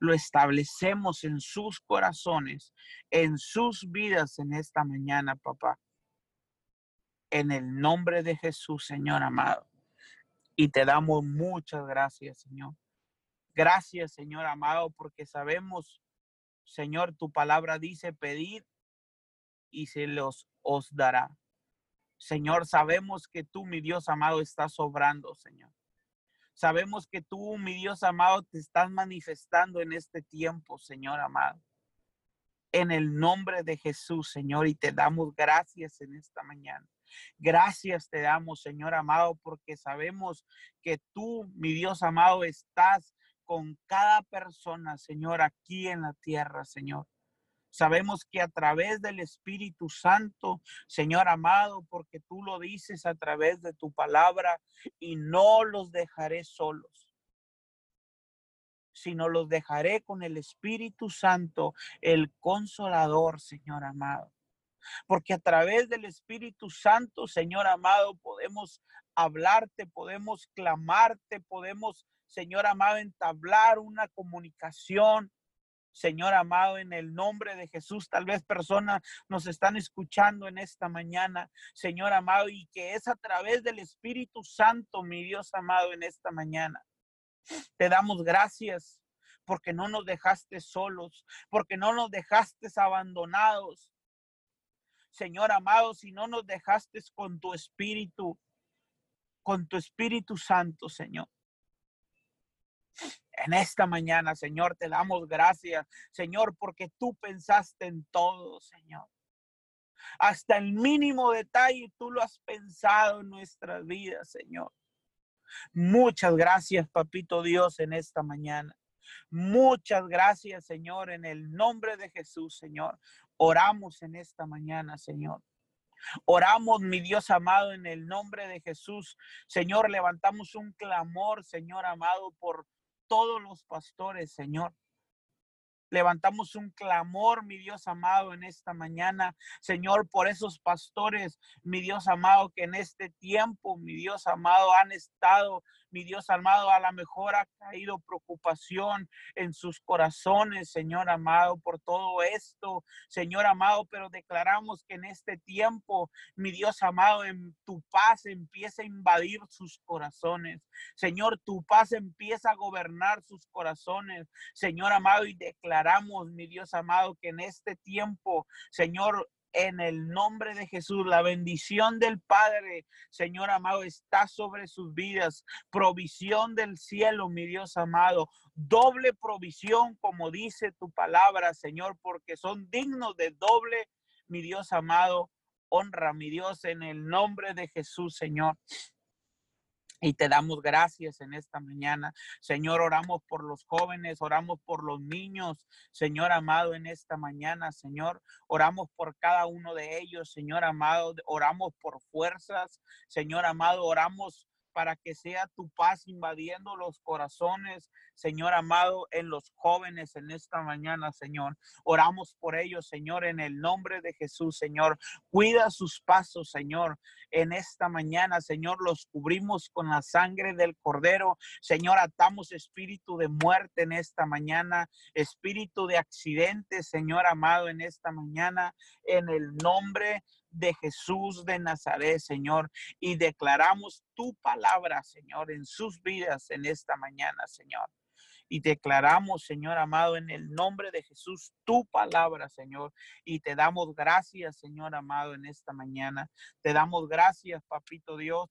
[SPEAKER 2] lo establecemos en sus corazones, en sus vidas en esta mañana, papá. En el nombre de Jesús, Señor amado. Y te damos muchas gracias, Señor. Gracias, Señor amado, porque sabemos, Señor, tu palabra dice pedir y se los os dará. Señor, sabemos que tú, mi Dios amado, estás sobrando, Señor. Sabemos que tú, mi Dios amado, te estás manifestando en este tiempo, Señor amado. En el nombre de Jesús, Señor, y te damos gracias en esta mañana. Gracias te damos, Señor amado, porque sabemos que tú, mi Dios amado, estás con cada persona, Señor, aquí en la tierra, Señor. Sabemos que a través del Espíritu Santo, Señor amado, porque tú lo dices a través de tu palabra, y no los dejaré solos, sino los dejaré con el Espíritu Santo, el consolador, Señor amado. Porque a través del Espíritu Santo, Señor amado, podemos hablarte, podemos clamarte, podemos, Señor amado, entablar una comunicación Señor amado, en el nombre de Jesús, tal vez personas nos están escuchando en esta mañana, Señor amado, y que es a través del Espíritu Santo, mi Dios amado, en esta mañana. Te damos gracias porque no nos dejaste solos, porque no nos dejaste abandonados. Señor amado, si no nos dejaste con tu Espíritu, con tu Espíritu Santo, Señor. En esta mañana, Señor, te damos gracias, Señor, porque tú pensaste en todo, Señor. Hasta el mínimo detalle tú lo has pensado en nuestras vidas, Señor. Muchas gracias, Papito Dios, en esta mañana. Muchas gracias, Señor, en el nombre de Jesús, Señor. Oramos en esta mañana, Señor. Oramos, mi Dios amado, en el nombre de Jesús. Señor, levantamos un clamor, Señor amado, por todos los pastores, Señor. Levantamos un clamor, mi Dios amado, en esta mañana, Señor, por esos pastores, mi Dios amado, que en este tiempo, mi Dios amado, han estado mi Dios amado, a lo mejor ha caído preocupación en sus corazones, Señor amado, por todo esto, Señor amado, pero declaramos que en este tiempo, mi Dios amado, en tu paz empieza a invadir sus corazones. Señor, tu paz empieza a gobernar sus corazones, Señor amado, y declaramos, mi Dios amado, que en este tiempo, Señor, en el nombre de Jesús. La bendición del Padre, Señor amado, está sobre sus vidas. Provisión del cielo, mi Dios amado. Doble provisión, como dice tu palabra, Señor, porque son dignos de doble, mi Dios amado. Honra, mi Dios, en el nombre de Jesús, Señor. Y te damos gracias en esta mañana. Señor, oramos por los jóvenes, oramos por los niños. Señor amado, en esta mañana, Señor, oramos por cada uno de ellos. Señor amado, oramos por fuerzas. Señor amado, oramos para que sea tu paz invadiendo los corazones, Señor amado, en los jóvenes en esta mañana, Señor. Oramos por ellos, Señor, en el nombre de Jesús, Señor. Cuida sus pasos, Señor, en esta mañana, Señor. Los cubrimos con la sangre del Cordero. Señor, atamos espíritu de muerte en esta mañana, espíritu de accidente, Señor amado, en esta mañana, en el nombre de Jesús de Nazaret, Señor, y declaramos tu palabra, Señor, en sus vidas en esta mañana, Señor. Y declaramos, Señor amado, en el nombre de Jesús, tu palabra, Señor. Y te damos gracias, Señor amado, en esta mañana. Te damos gracias, Papito Dios,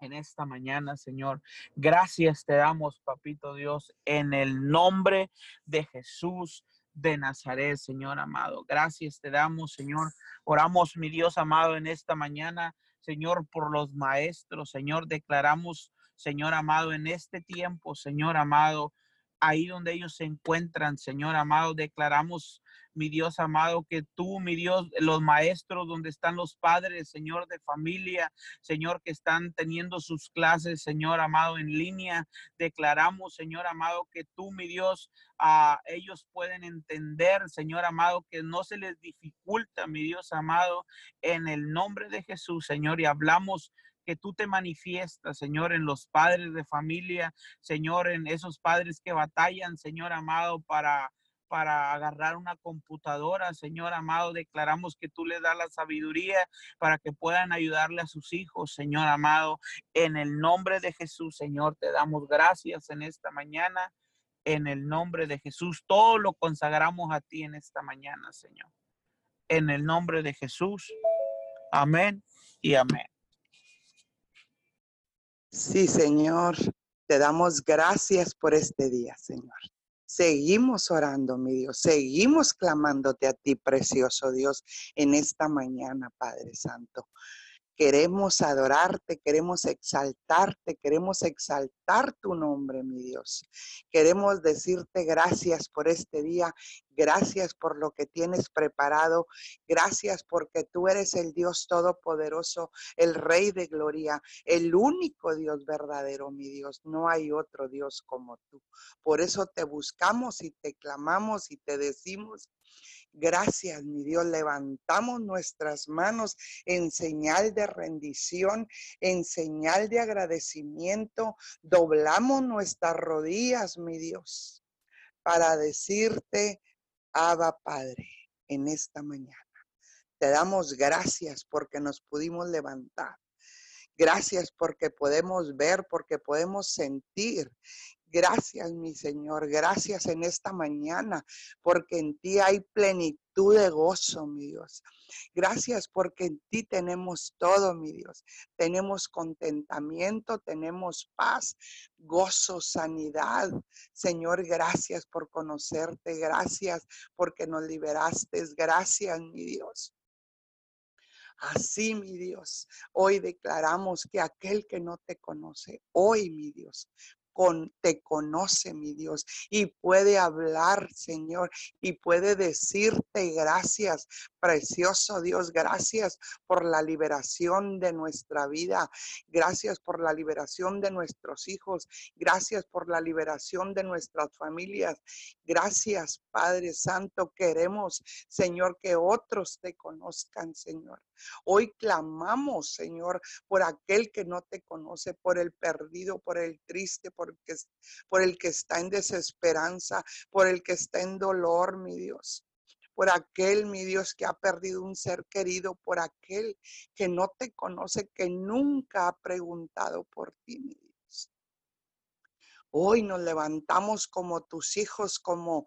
[SPEAKER 2] en esta mañana, Señor. Gracias te damos, Papito Dios, en el nombre de Jesús de Nazaret, Señor amado. Gracias te damos, Señor. Oramos, mi Dios amado, en esta mañana, Señor, por los maestros, Señor. Declaramos, Señor amado, en este tiempo, Señor amado, ahí donde ellos se encuentran, Señor amado, declaramos mi Dios amado, que tú, mi Dios, los maestros, donde están los padres, Señor, de familia, Señor, que están teniendo sus clases, Señor amado, en línea, declaramos, Señor amado, que tú, mi Dios, a ellos pueden entender, Señor amado, que no se les dificulta, mi Dios amado, en el nombre de Jesús, Señor, y hablamos que tú te manifiestas, Señor, en los padres de familia, Señor, en esos padres que batallan, Señor amado, para para agarrar una computadora, Señor amado, declaramos que tú le das la sabiduría para que puedan ayudarle a sus hijos, Señor amado. En el nombre de Jesús, Señor, te damos gracias en esta mañana. En el nombre de Jesús, todo lo consagramos a ti en esta mañana, Señor. En el nombre de Jesús. Amén y amén.
[SPEAKER 3] Sí, Señor, te damos gracias por este día, Señor. Seguimos orando, mi Dios, seguimos clamándote a ti, precioso Dios, en esta mañana, Padre Santo. Queremos adorarte, queremos exaltarte, queremos exaltar tu nombre, mi Dios. Queremos decirte gracias por este día, gracias por lo que tienes preparado, gracias porque tú eres el Dios todopoderoso, el Rey de gloria, el único Dios verdadero, mi Dios. No hay otro Dios como tú. Por eso te buscamos y te clamamos y te decimos Gracias, mi Dios. Levantamos nuestras manos en señal de rendición, en señal de agradecimiento. Doblamos nuestras rodillas, mi Dios, para decirte, Abba Padre, en esta mañana. Te damos gracias porque nos pudimos levantar. Gracias porque podemos ver, porque podemos sentir. Gracias, mi Señor. Gracias en esta mañana, porque en ti hay plenitud de gozo, mi Dios. Gracias porque en ti tenemos todo, mi Dios. Tenemos contentamiento, tenemos paz, gozo, sanidad. Señor, gracias por conocerte. Gracias porque nos liberaste. Gracias, mi Dios. Así, mi Dios, hoy declaramos que aquel que no te conoce, hoy, mi Dios, te conoce, mi Dios, y puede hablar, Señor, y puede decirte gracias, precioso Dios, gracias por la liberación de nuestra vida, gracias por la liberación de nuestros hijos, gracias por la liberación de nuestras familias, gracias, Padre Santo, queremos, Señor, que otros te conozcan, Señor. Hoy clamamos, Señor, por aquel que no te conoce, por el perdido, por el triste, por, el que está en desesperanza, por el que está en dolor, mi Dios por aquel, mi Dios, que ha perdido un ser querido, por aquel que no te conoce, que nunca ha preguntado por ti, mi Dios. Hoy nos levantamos como tus hijos, como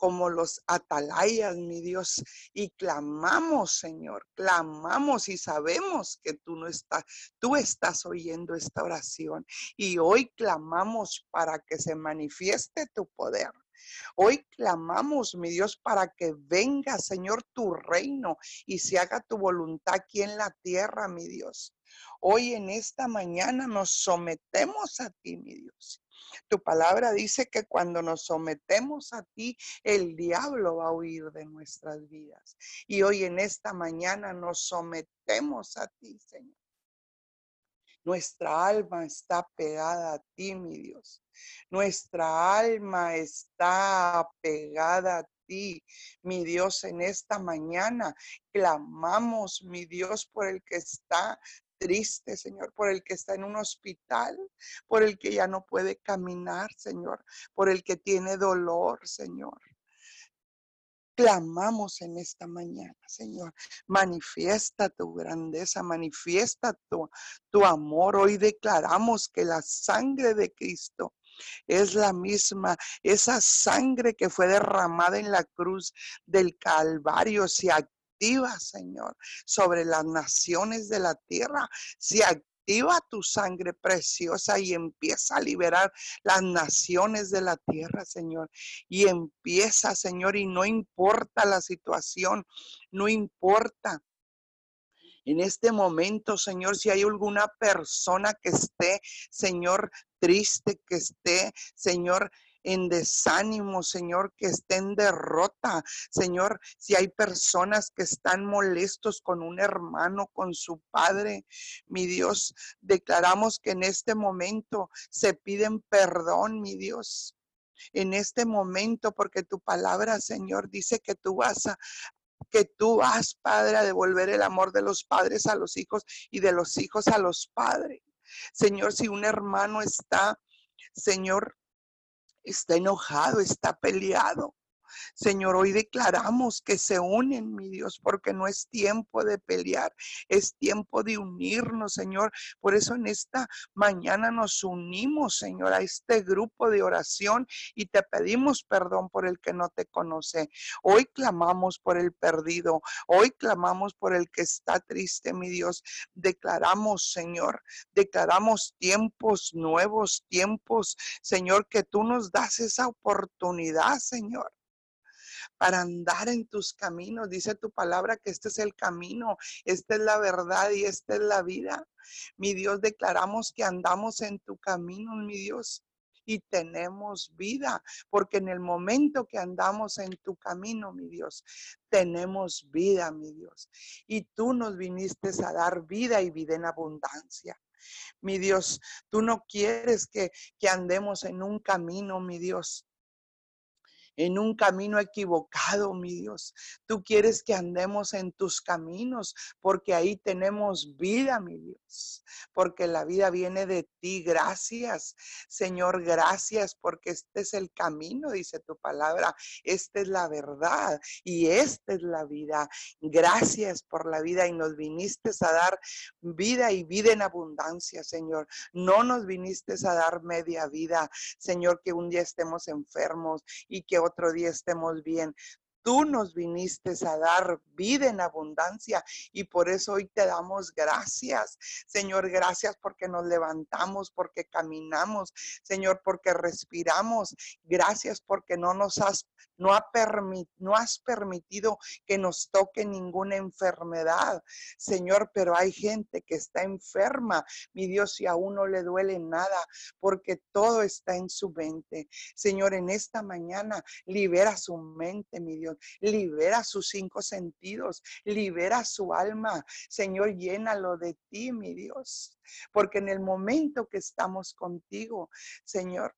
[SPEAKER 3] como los atalayas, mi Dios, y clamamos, Señor, clamamos y sabemos que tú no estás, tú estás oyendo esta oración y hoy clamamos para que se manifieste tu poder. Hoy clamamos, mi Dios, para que venga, Señor, tu reino y se haga tu voluntad aquí en la tierra, mi Dios. Hoy en esta mañana nos sometemos a ti, mi Dios. Tu palabra dice que cuando nos sometemos a ti, el diablo va a huir de nuestras vidas. Y hoy en esta mañana nos sometemos a ti, Señor. Nuestra alma está pegada a ti, mi Dios. Nuestra alma está pegada a ti, mi Dios, en esta mañana. Clamamos, mi Dios, por el que está triste, Señor, por el que está en un hospital, por el que ya no puede caminar, Señor, por el que tiene dolor, Señor. Clamamos en esta mañana, Señor. Manifiesta tu grandeza, manifiesta tu, tu amor. Hoy declaramos que la sangre de Cristo es la misma. Esa sangre que fue derramada en la cruz del Calvario se activa, Señor, sobre las naciones de la tierra. Se activa tu sangre preciosa y empieza a liberar las naciones de la tierra, Señor. Y empieza, Señor, y no importa la situación, no importa. En este momento, Señor, si hay alguna persona que esté, Señor, triste, que esté, Señor, en desánimo, Señor, que esté en derrota. Señor, si hay personas que están molestos con un hermano, con su padre, mi Dios, declaramos que en este momento se piden perdón, mi Dios. En este momento, porque tu palabra, Señor, dice que tú vas a, que tú vas, Padre, a devolver el amor de los padres a los hijos y de los hijos a los padres. Señor, si un hermano está, Señor, está enojado, está peleado. Señor, hoy declaramos que se unen, mi Dios, porque no es tiempo de pelear, es tiempo de unirnos, Señor. Por eso en esta mañana nos unimos, Señor, a este grupo de oración y te pedimos perdón por el que no te conoce. Hoy clamamos por el perdido, hoy clamamos por el que está triste, mi Dios. Declaramos, Señor, declaramos tiempos nuevos, tiempos, Señor, que tú nos das esa oportunidad, Señor para andar en tus caminos. Dice tu palabra que este es el camino, esta es la verdad y esta es la vida. Mi Dios, declaramos que andamos en tu camino, mi Dios. Y tenemos vida, porque en el momento que andamos en tu camino, mi Dios, tenemos vida, mi Dios. Y tú nos viniste a dar vida y vida en abundancia. Mi Dios, tú no quieres que, que andemos en un camino, mi Dios, en un camino equivocado, mi Dios. Tú quieres que andemos en tus caminos porque ahí tenemos vida, mi Dios. Porque la vida viene de ti. Gracias, Señor, gracias porque este es el camino, dice tu palabra. Esta es la verdad y esta es la vida. Gracias por la vida y nos viniste a dar vida y vida en abundancia, Señor. No nos viniste a dar media vida, Señor, que un día estemos enfermos y que otro día estemos bien. Tú nos viniste a dar vida en abundancia y por eso hoy te damos gracias. Señor, gracias porque nos levantamos, porque caminamos, Señor, porque respiramos. Gracias porque no nos has no, ha no has permitido que nos toque ninguna enfermedad, Señor, pero hay gente que está enferma, mi Dios, y aún no le duele nada, porque todo está en su mente. Señor, en esta mañana libera su mente, mi Dios, libera sus cinco sentidos, libera su alma. Señor, llénalo de ti, mi Dios, porque en el momento que estamos contigo, Señor,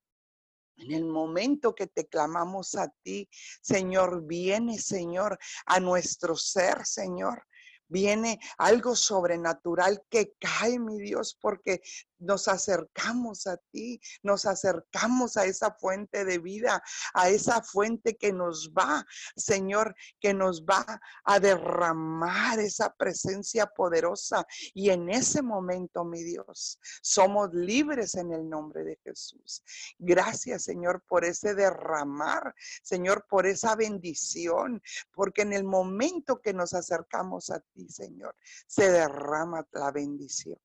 [SPEAKER 3] en el momento que te clamamos a ti, Señor, viene, Señor, a nuestro ser, Señor. Viene algo sobrenatural que cae, mi Dios, porque nos acercamos a ti, nos acercamos a esa fuente de vida, a esa fuente que nos va, Señor, que nos va a derramar esa presencia poderosa. Y en ese momento, mi Dios, somos libres en el nombre de Jesús. Gracias, Señor, por ese derramar, Señor, por esa bendición, porque en el momento que nos acercamos a ti, Señor, se derrama la bendición.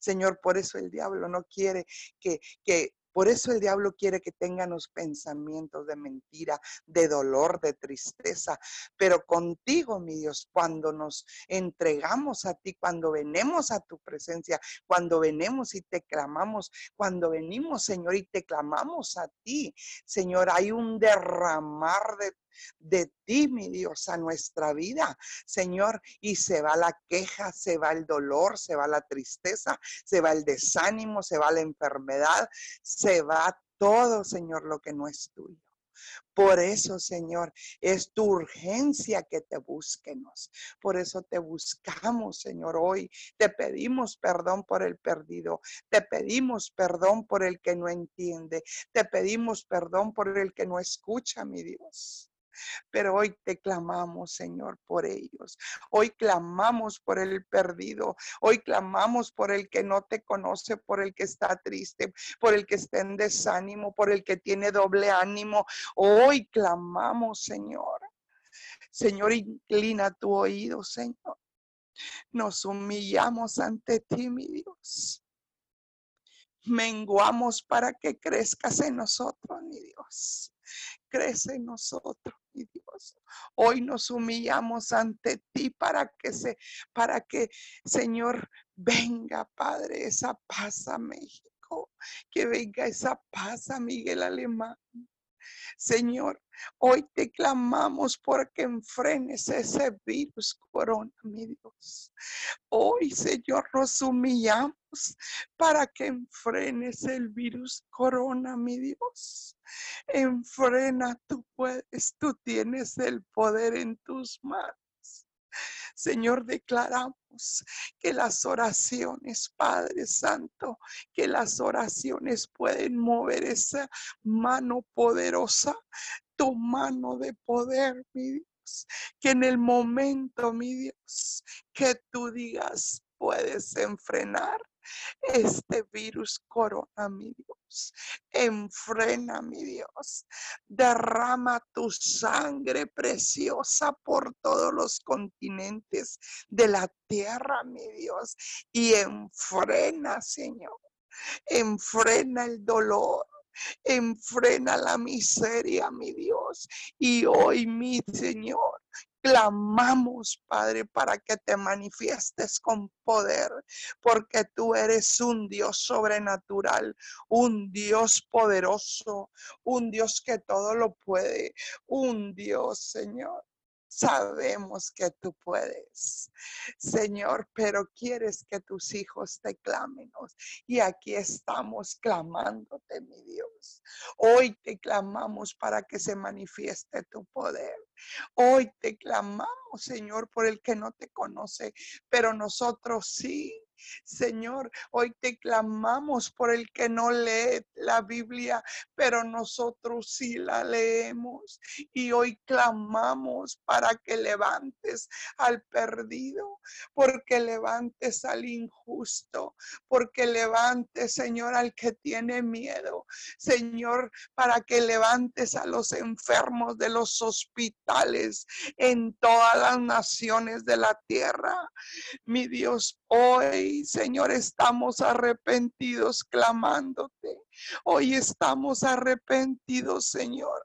[SPEAKER 3] Señor, por eso el diablo no quiere que, que Por eso el diablo quiere que tengan los pensamientos de mentira, de dolor, de tristeza. Pero contigo, mi Dios, cuando nos entregamos a ti, cuando venimos a tu presencia, cuando venimos y te clamamos, cuando venimos, Señor, y te clamamos a ti, Señor, hay un derramar de de ti, mi Dios, a nuestra vida, Señor. Y se va la queja, se va el dolor, se va la tristeza, se va el desánimo, se va la enfermedad, se va todo, Señor, lo que no es tuyo. Por eso, Señor, es tu urgencia que te busquemos. Por eso te buscamos, Señor, hoy. Te pedimos perdón por el perdido. Te pedimos perdón por el que no entiende. Te pedimos perdón por el que no escucha, mi Dios. Pero hoy te clamamos, Señor, por ellos. Hoy clamamos por el perdido. Hoy clamamos por el que no te conoce, por el que está triste, por el que está en desánimo, por el que tiene doble ánimo. Hoy clamamos, Señor. Señor, inclina tu oído, Señor. Nos humillamos ante ti, mi Dios. Menguamos para que crezcas en nosotros, mi Dios. Crece en nosotros. Dios. Hoy nos humillamos ante ti para que se, para que, Señor, venga, Padre, esa paz a México, que venga esa paz a Miguel Alemán. Señor, hoy te clamamos porque enfrenes ese virus corona, mi Dios. Hoy, Señor, nos humillamos para que enfrenes el virus corona, mi Dios. Enfrena, tú puedes, tú tienes el poder en tus manos. Señor, declaramos que las oraciones, Padre Santo, que las oraciones pueden mover esa mano poderosa, tu mano de poder, mi Dios. Que en el momento, mi Dios, que tú digas, puedes enfrenar este virus corona, mi Dios. Enfrena, mi Dios. Derrama tu sangre preciosa por todos los continentes de la tierra, mi Dios. Y enfrena, Señor. Enfrena el dolor. Enfrena la miseria, mi Dios. Y hoy, mi Señor, clamamos, Padre, para que te manifiestes con poder, porque tú eres un Dios sobrenatural, un Dios poderoso, un Dios que todo lo puede, un Dios, Señor, Sabemos que tú puedes, Señor, pero quieres que tus hijos te clamen. Y aquí estamos clamándote, mi Dios. Hoy te clamamos para que se manifieste tu poder. Hoy te clamamos, Señor, por el que no te conoce, pero nosotros sí. Señor, hoy te clamamos por el que no lee la Biblia, pero nosotros sí la leemos. Y hoy clamamos para que levantes al perdido, porque levantes al injusto, porque levantes, Señor, al que tiene miedo. Señor, para que levantes a los enfermos de los hospitales en todas las naciones de la tierra. Mi Dios, hoy, Señor, estamos arrepentidos clamándote. Hoy estamos arrepentidos, Señor.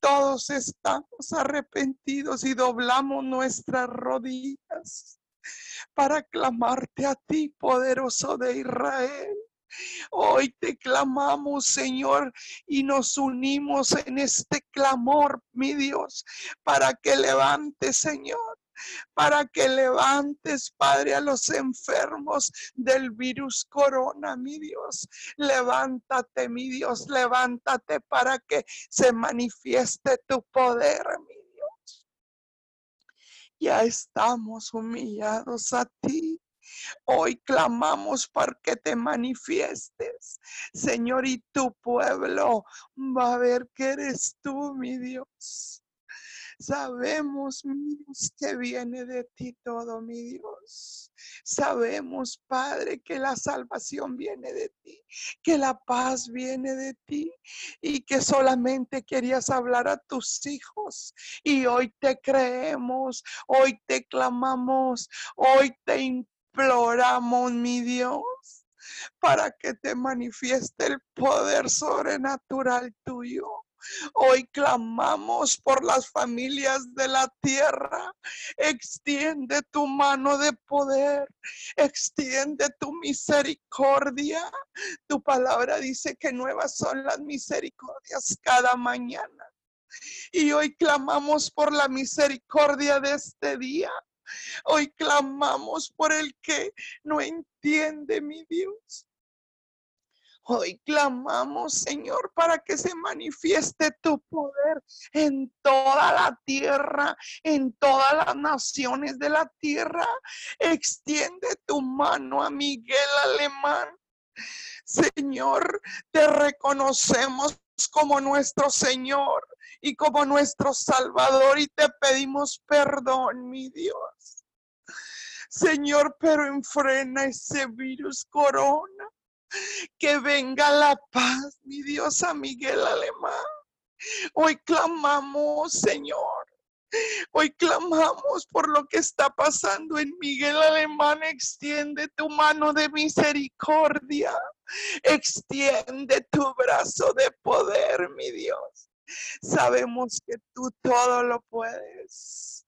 [SPEAKER 3] Todos estamos arrepentidos y doblamos nuestras rodillas para clamarte a ti, poderoso de Israel. Hoy te clamamos, Señor, y nos unimos en este clamor, mi Dios, para que levante, Señor, para que levantes, Padre, a los enfermos del virus corona, mi Dios. Levántate, mi Dios, levántate para que se manifieste tu poder, mi Dios. Ya estamos humillados a ti. Hoy clamamos para que te manifiestes, Señor, y tu pueblo va a ver que eres tú, mi Dios. Sabemos, mi que viene de ti todo, mi Dios. Sabemos, Padre, que la salvación viene de ti, que la paz viene de ti y que solamente querías hablar a tus hijos. Y hoy te creemos, hoy te clamamos, hoy te imploramos, mi Dios para que te manifieste el poder sobrenatural tuyo. Hoy clamamos por las familias de la tierra. Extiende tu mano de poder. Extiende tu misericordia. Tu palabra dice que nuevas son las misericordias cada mañana. Y hoy clamamos por la misericordia de este día. Hoy clamamos por el que no entiende, mi Dios. Hoy clamamos, Señor, para que se manifieste tu poder en toda la tierra, en todas las naciones de la tierra. Extiende tu mano a Miguel Alemán. Señor, te reconocemos como nuestro Señor y como nuestro Salvador y te pedimos perdón, mi Dios. Señor, pero enfrena ese virus corona. Que venga la paz, mi Dios, a Miguel Alemán. Hoy clamamos, Señor. Hoy clamamos por lo que está pasando en Miguel Alemán. Extiende tu mano de misericordia. Extiende tu brazo de poder, mi Dios. Sabemos que tú todo lo puedes.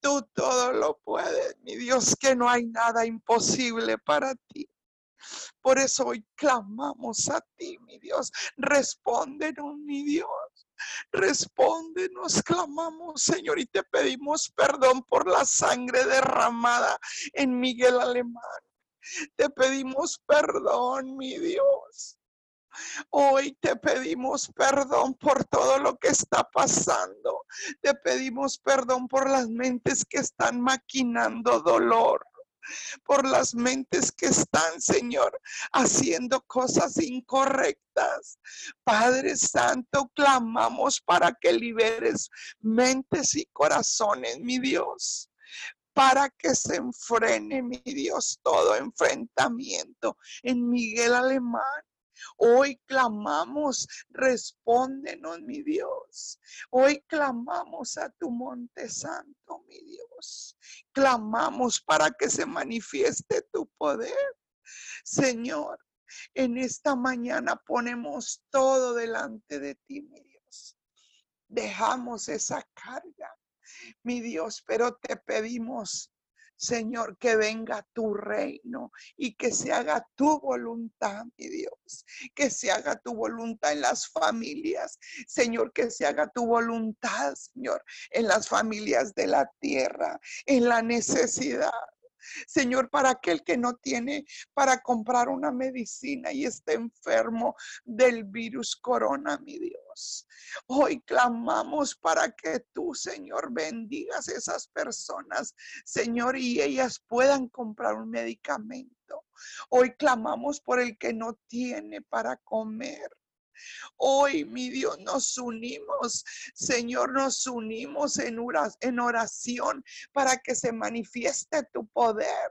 [SPEAKER 3] Tú todo lo puedes, mi Dios, que no hay nada imposible para ti. Por eso hoy clamamos a ti, mi Dios. Respóndenos, mi Dios. Respóndenos, clamamos, Señor, y te pedimos perdón por la sangre derramada en Miguel Alemán. Te pedimos perdón, mi Dios. Hoy te pedimos perdón por todo lo que está pasando. Te pedimos perdón por las mentes que están maquinando dolor por las mentes que están, Señor, haciendo cosas incorrectas. Padre Santo, clamamos para que liberes mentes y corazones, mi Dios para que se enfrene, mi Dios, todo enfrentamiento en Miguel Alemán, Hoy clamamos, respóndenos, mi Dios. Hoy clamamos a tu monte santo, mi Dios. Clamamos para que se manifieste tu poder. Señor, en esta mañana ponemos todo delante de ti, mi Dios. Dejamos esa carga, mi Dios, pero te pedimos Señor, que venga tu reino y que se haga tu voluntad, mi Dios. Que se haga tu voluntad en las familias. Señor, que se haga tu voluntad, Señor, en las familias de la tierra, en la necesidad. Señor, para aquel que no tiene para comprar una medicina y está enfermo del virus corona, mi Dios. Hoy clamamos para que tú, Señor, bendigas esas personas, Señor, y ellas puedan comprar un medicamento. Hoy clamamos por el que no tiene para comer. Hoy, mi Dios, nos unimos, Señor, nos unimos en oración para que se manifieste tu poder.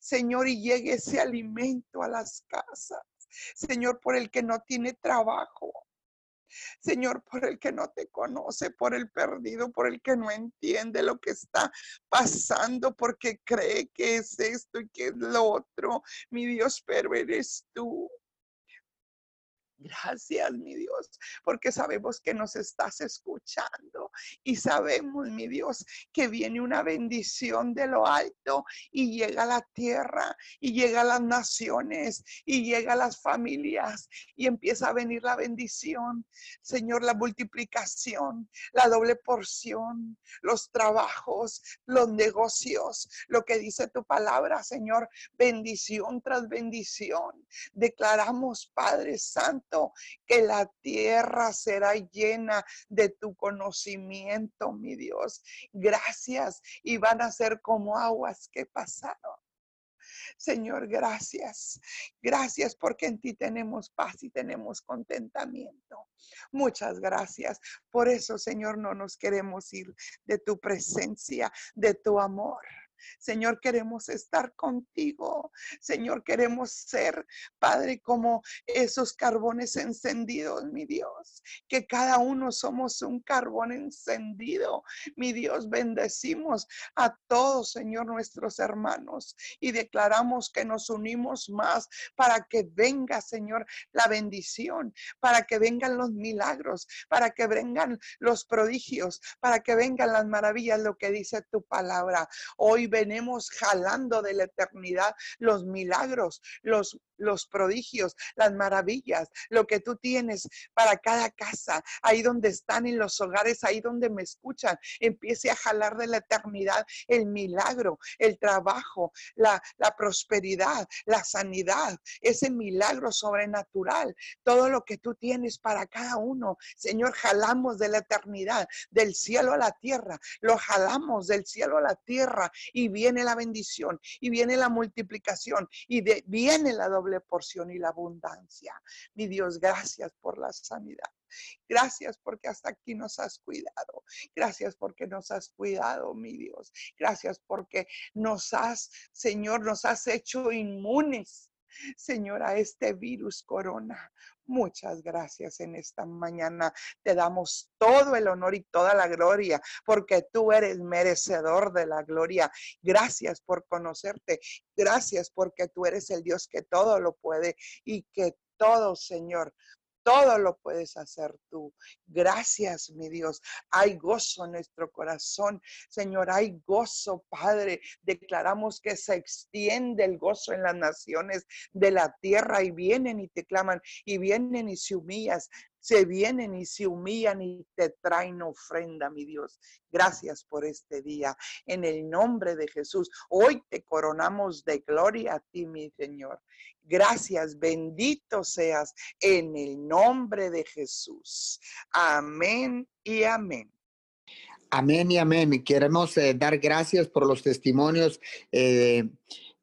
[SPEAKER 3] Señor, y llegue ese alimento a las casas. Señor, por el que no tiene trabajo. Señor, por el que no te conoce, por el perdido, por el que no entiende lo que está pasando, porque cree que es esto y que es lo otro. Mi Dios, pero eres tú. Gracias, mi Dios, porque sabemos que nos estás escuchando y sabemos, mi Dios, que viene una bendición de lo alto y llega a la tierra y llega a las naciones y llega a las familias y empieza a venir la bendición, Señor, la multiplicación, la doble porción, los trabajos, los negocios, lo que dice tu palabra, Señor, bendición tras bendición. Declaramos, Padre Santo, que la tierra será llena de tu conocimiento, mi Dios. Gracias y van a ser como aguas que pasaron. Señor, gracias. Gracias porque en ti tenemos paz y tenemos contentamiento. Muchas gracias. Por eso, Señor, no nos queremos ir de tu presencia, de tu amor. Señor, queremos estar contigo. Señor, queremos ser, Padre, como esos carbones encendidos, mi Dios. Que cada uno somos un carbón encendido. Mi Dios, bendecimos a todos, Señor, nuestros hermanos y declaramos que nos unimos más para que venga, Señor, la bendición, para que vengan los milagros, para que vengan los prodigios, para que vengan las maravillas, lo que dice tu palabra. Hoy venimos jalando de la eternidad los milagros, los los prodigios, las maravillas, lo que tú tienes para cada casa, ahí donde están en los hogares, ahí donde me escuchan, empiece a jalar de la eternidad el milagro, el trabajo, la, la prosperidad, la sanidad, ese milagro sobrenatural, todo lo que tú tienes para cada uno. Señor, jalamos de la eternidad, del cielo a la tierra, lo jalamos del cielo a la tierra y viene la bendición y viene la multiplicación y viene la doble porción y la abundancia. Mi Dios, gracias por la sanidad. Gracias porque hasta aquí nos has cuidado. Gracias porque nos has cuidado, mi Dios. Gracias porque nos has, Señor, nos has hecho inmunes. Señor, a este virus corona. Muchas gracias en esta mañana. Te damos todo el honor y toda la gloria porque tú eres merecedor de la gloria. Gracias por conocerte. Gracias porque tú eres el Dios que todo lo puede y que todo, Señor, todo lo puedes hacer tú. Gracias, mi Dios. Hay gozo en nuestro corazón. Señor, hay gozo, Padre. Declaramos que se extiende el gozo en las naciones de la tierra y vienen y te claman y vienen y se humillas se vienen y se humillan y te traen ofrenda, mi Dios. Gracias por este día. En el nombre de Jesús, hoy te coronamos de gloria a ti, mi Señor. Gracias, bendito seas en el nombre de Jesús. Amén y amén.
[SPEAKER 1] Amén y amén. Queremos eh, dar gracias por los testimonios eh,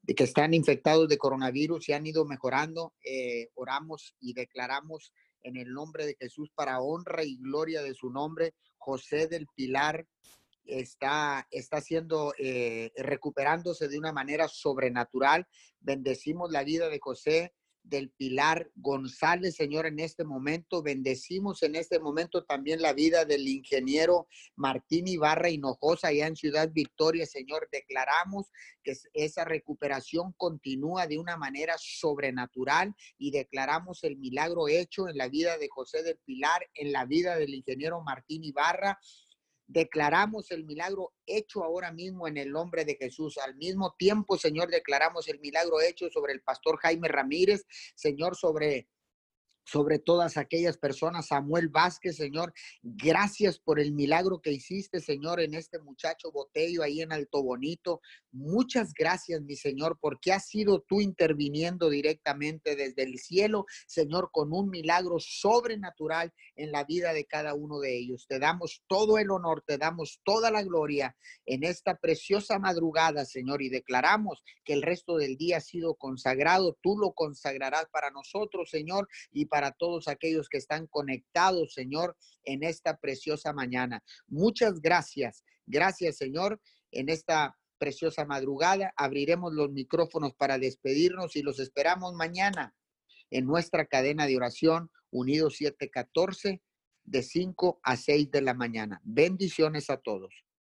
[SPEAKER 1] de que están infectados de coronavirus y han ido mejorando. Eh, oramos y declaramos en el nombre de Jesús para honra y gloria de su nombre. José del Pilar está, está siendo, eh, recuperándose de una manera sobrenatural. Bendecimos la vida de José del Pilar González, Señor, en este momento. Bendecimos en este momento también la vida del ingeniero Martín Ibarra Hinojosa allá en Ciudad Victoria, Señor. Declaramos que esa recuperación continúa de una manera sobrenatural y declaramos el milagro hecho en la vida de José del Pilar, en la vida del ingeniero Martín Ibarra Declaramos el milagro hecho ahora mismo en el nombre de Jesús. Al mismo tiempo, Señor, declaramos el milagro hecho sobre el pastor Jaime Ramírez, Señor, sobre sobre todas aquellas personas. Samuel Vázquez, Señor, gracias por el milagro que hiciste, Señor, en este muchacho Botello ahí en Alto Bonito. Muchas gracias, mi Señor, porque has sido tú interviniendo directamente desde el cielo, Señor, con un milagro sobrenatural en la vida de cada uno de ellos. Te damos todo el honor, te damos toda la gloria en esta preciosa madrugada, Señor, y declaramos que el resto del día ha sido consagrado. Tú lo consagrarás para nosotros, Señor, y para todos aquellos que están conectados, Señor, en esta preciosa mañana. Muchas gracias. Gracias, Señor, en esta preciosa madrugada. Abriremos los micrófonos para despedirnos y los esperamos mañana en nuestra cadena de oración Unidos 714 de 5 a 6 de la mañana. Bendiciones a todos.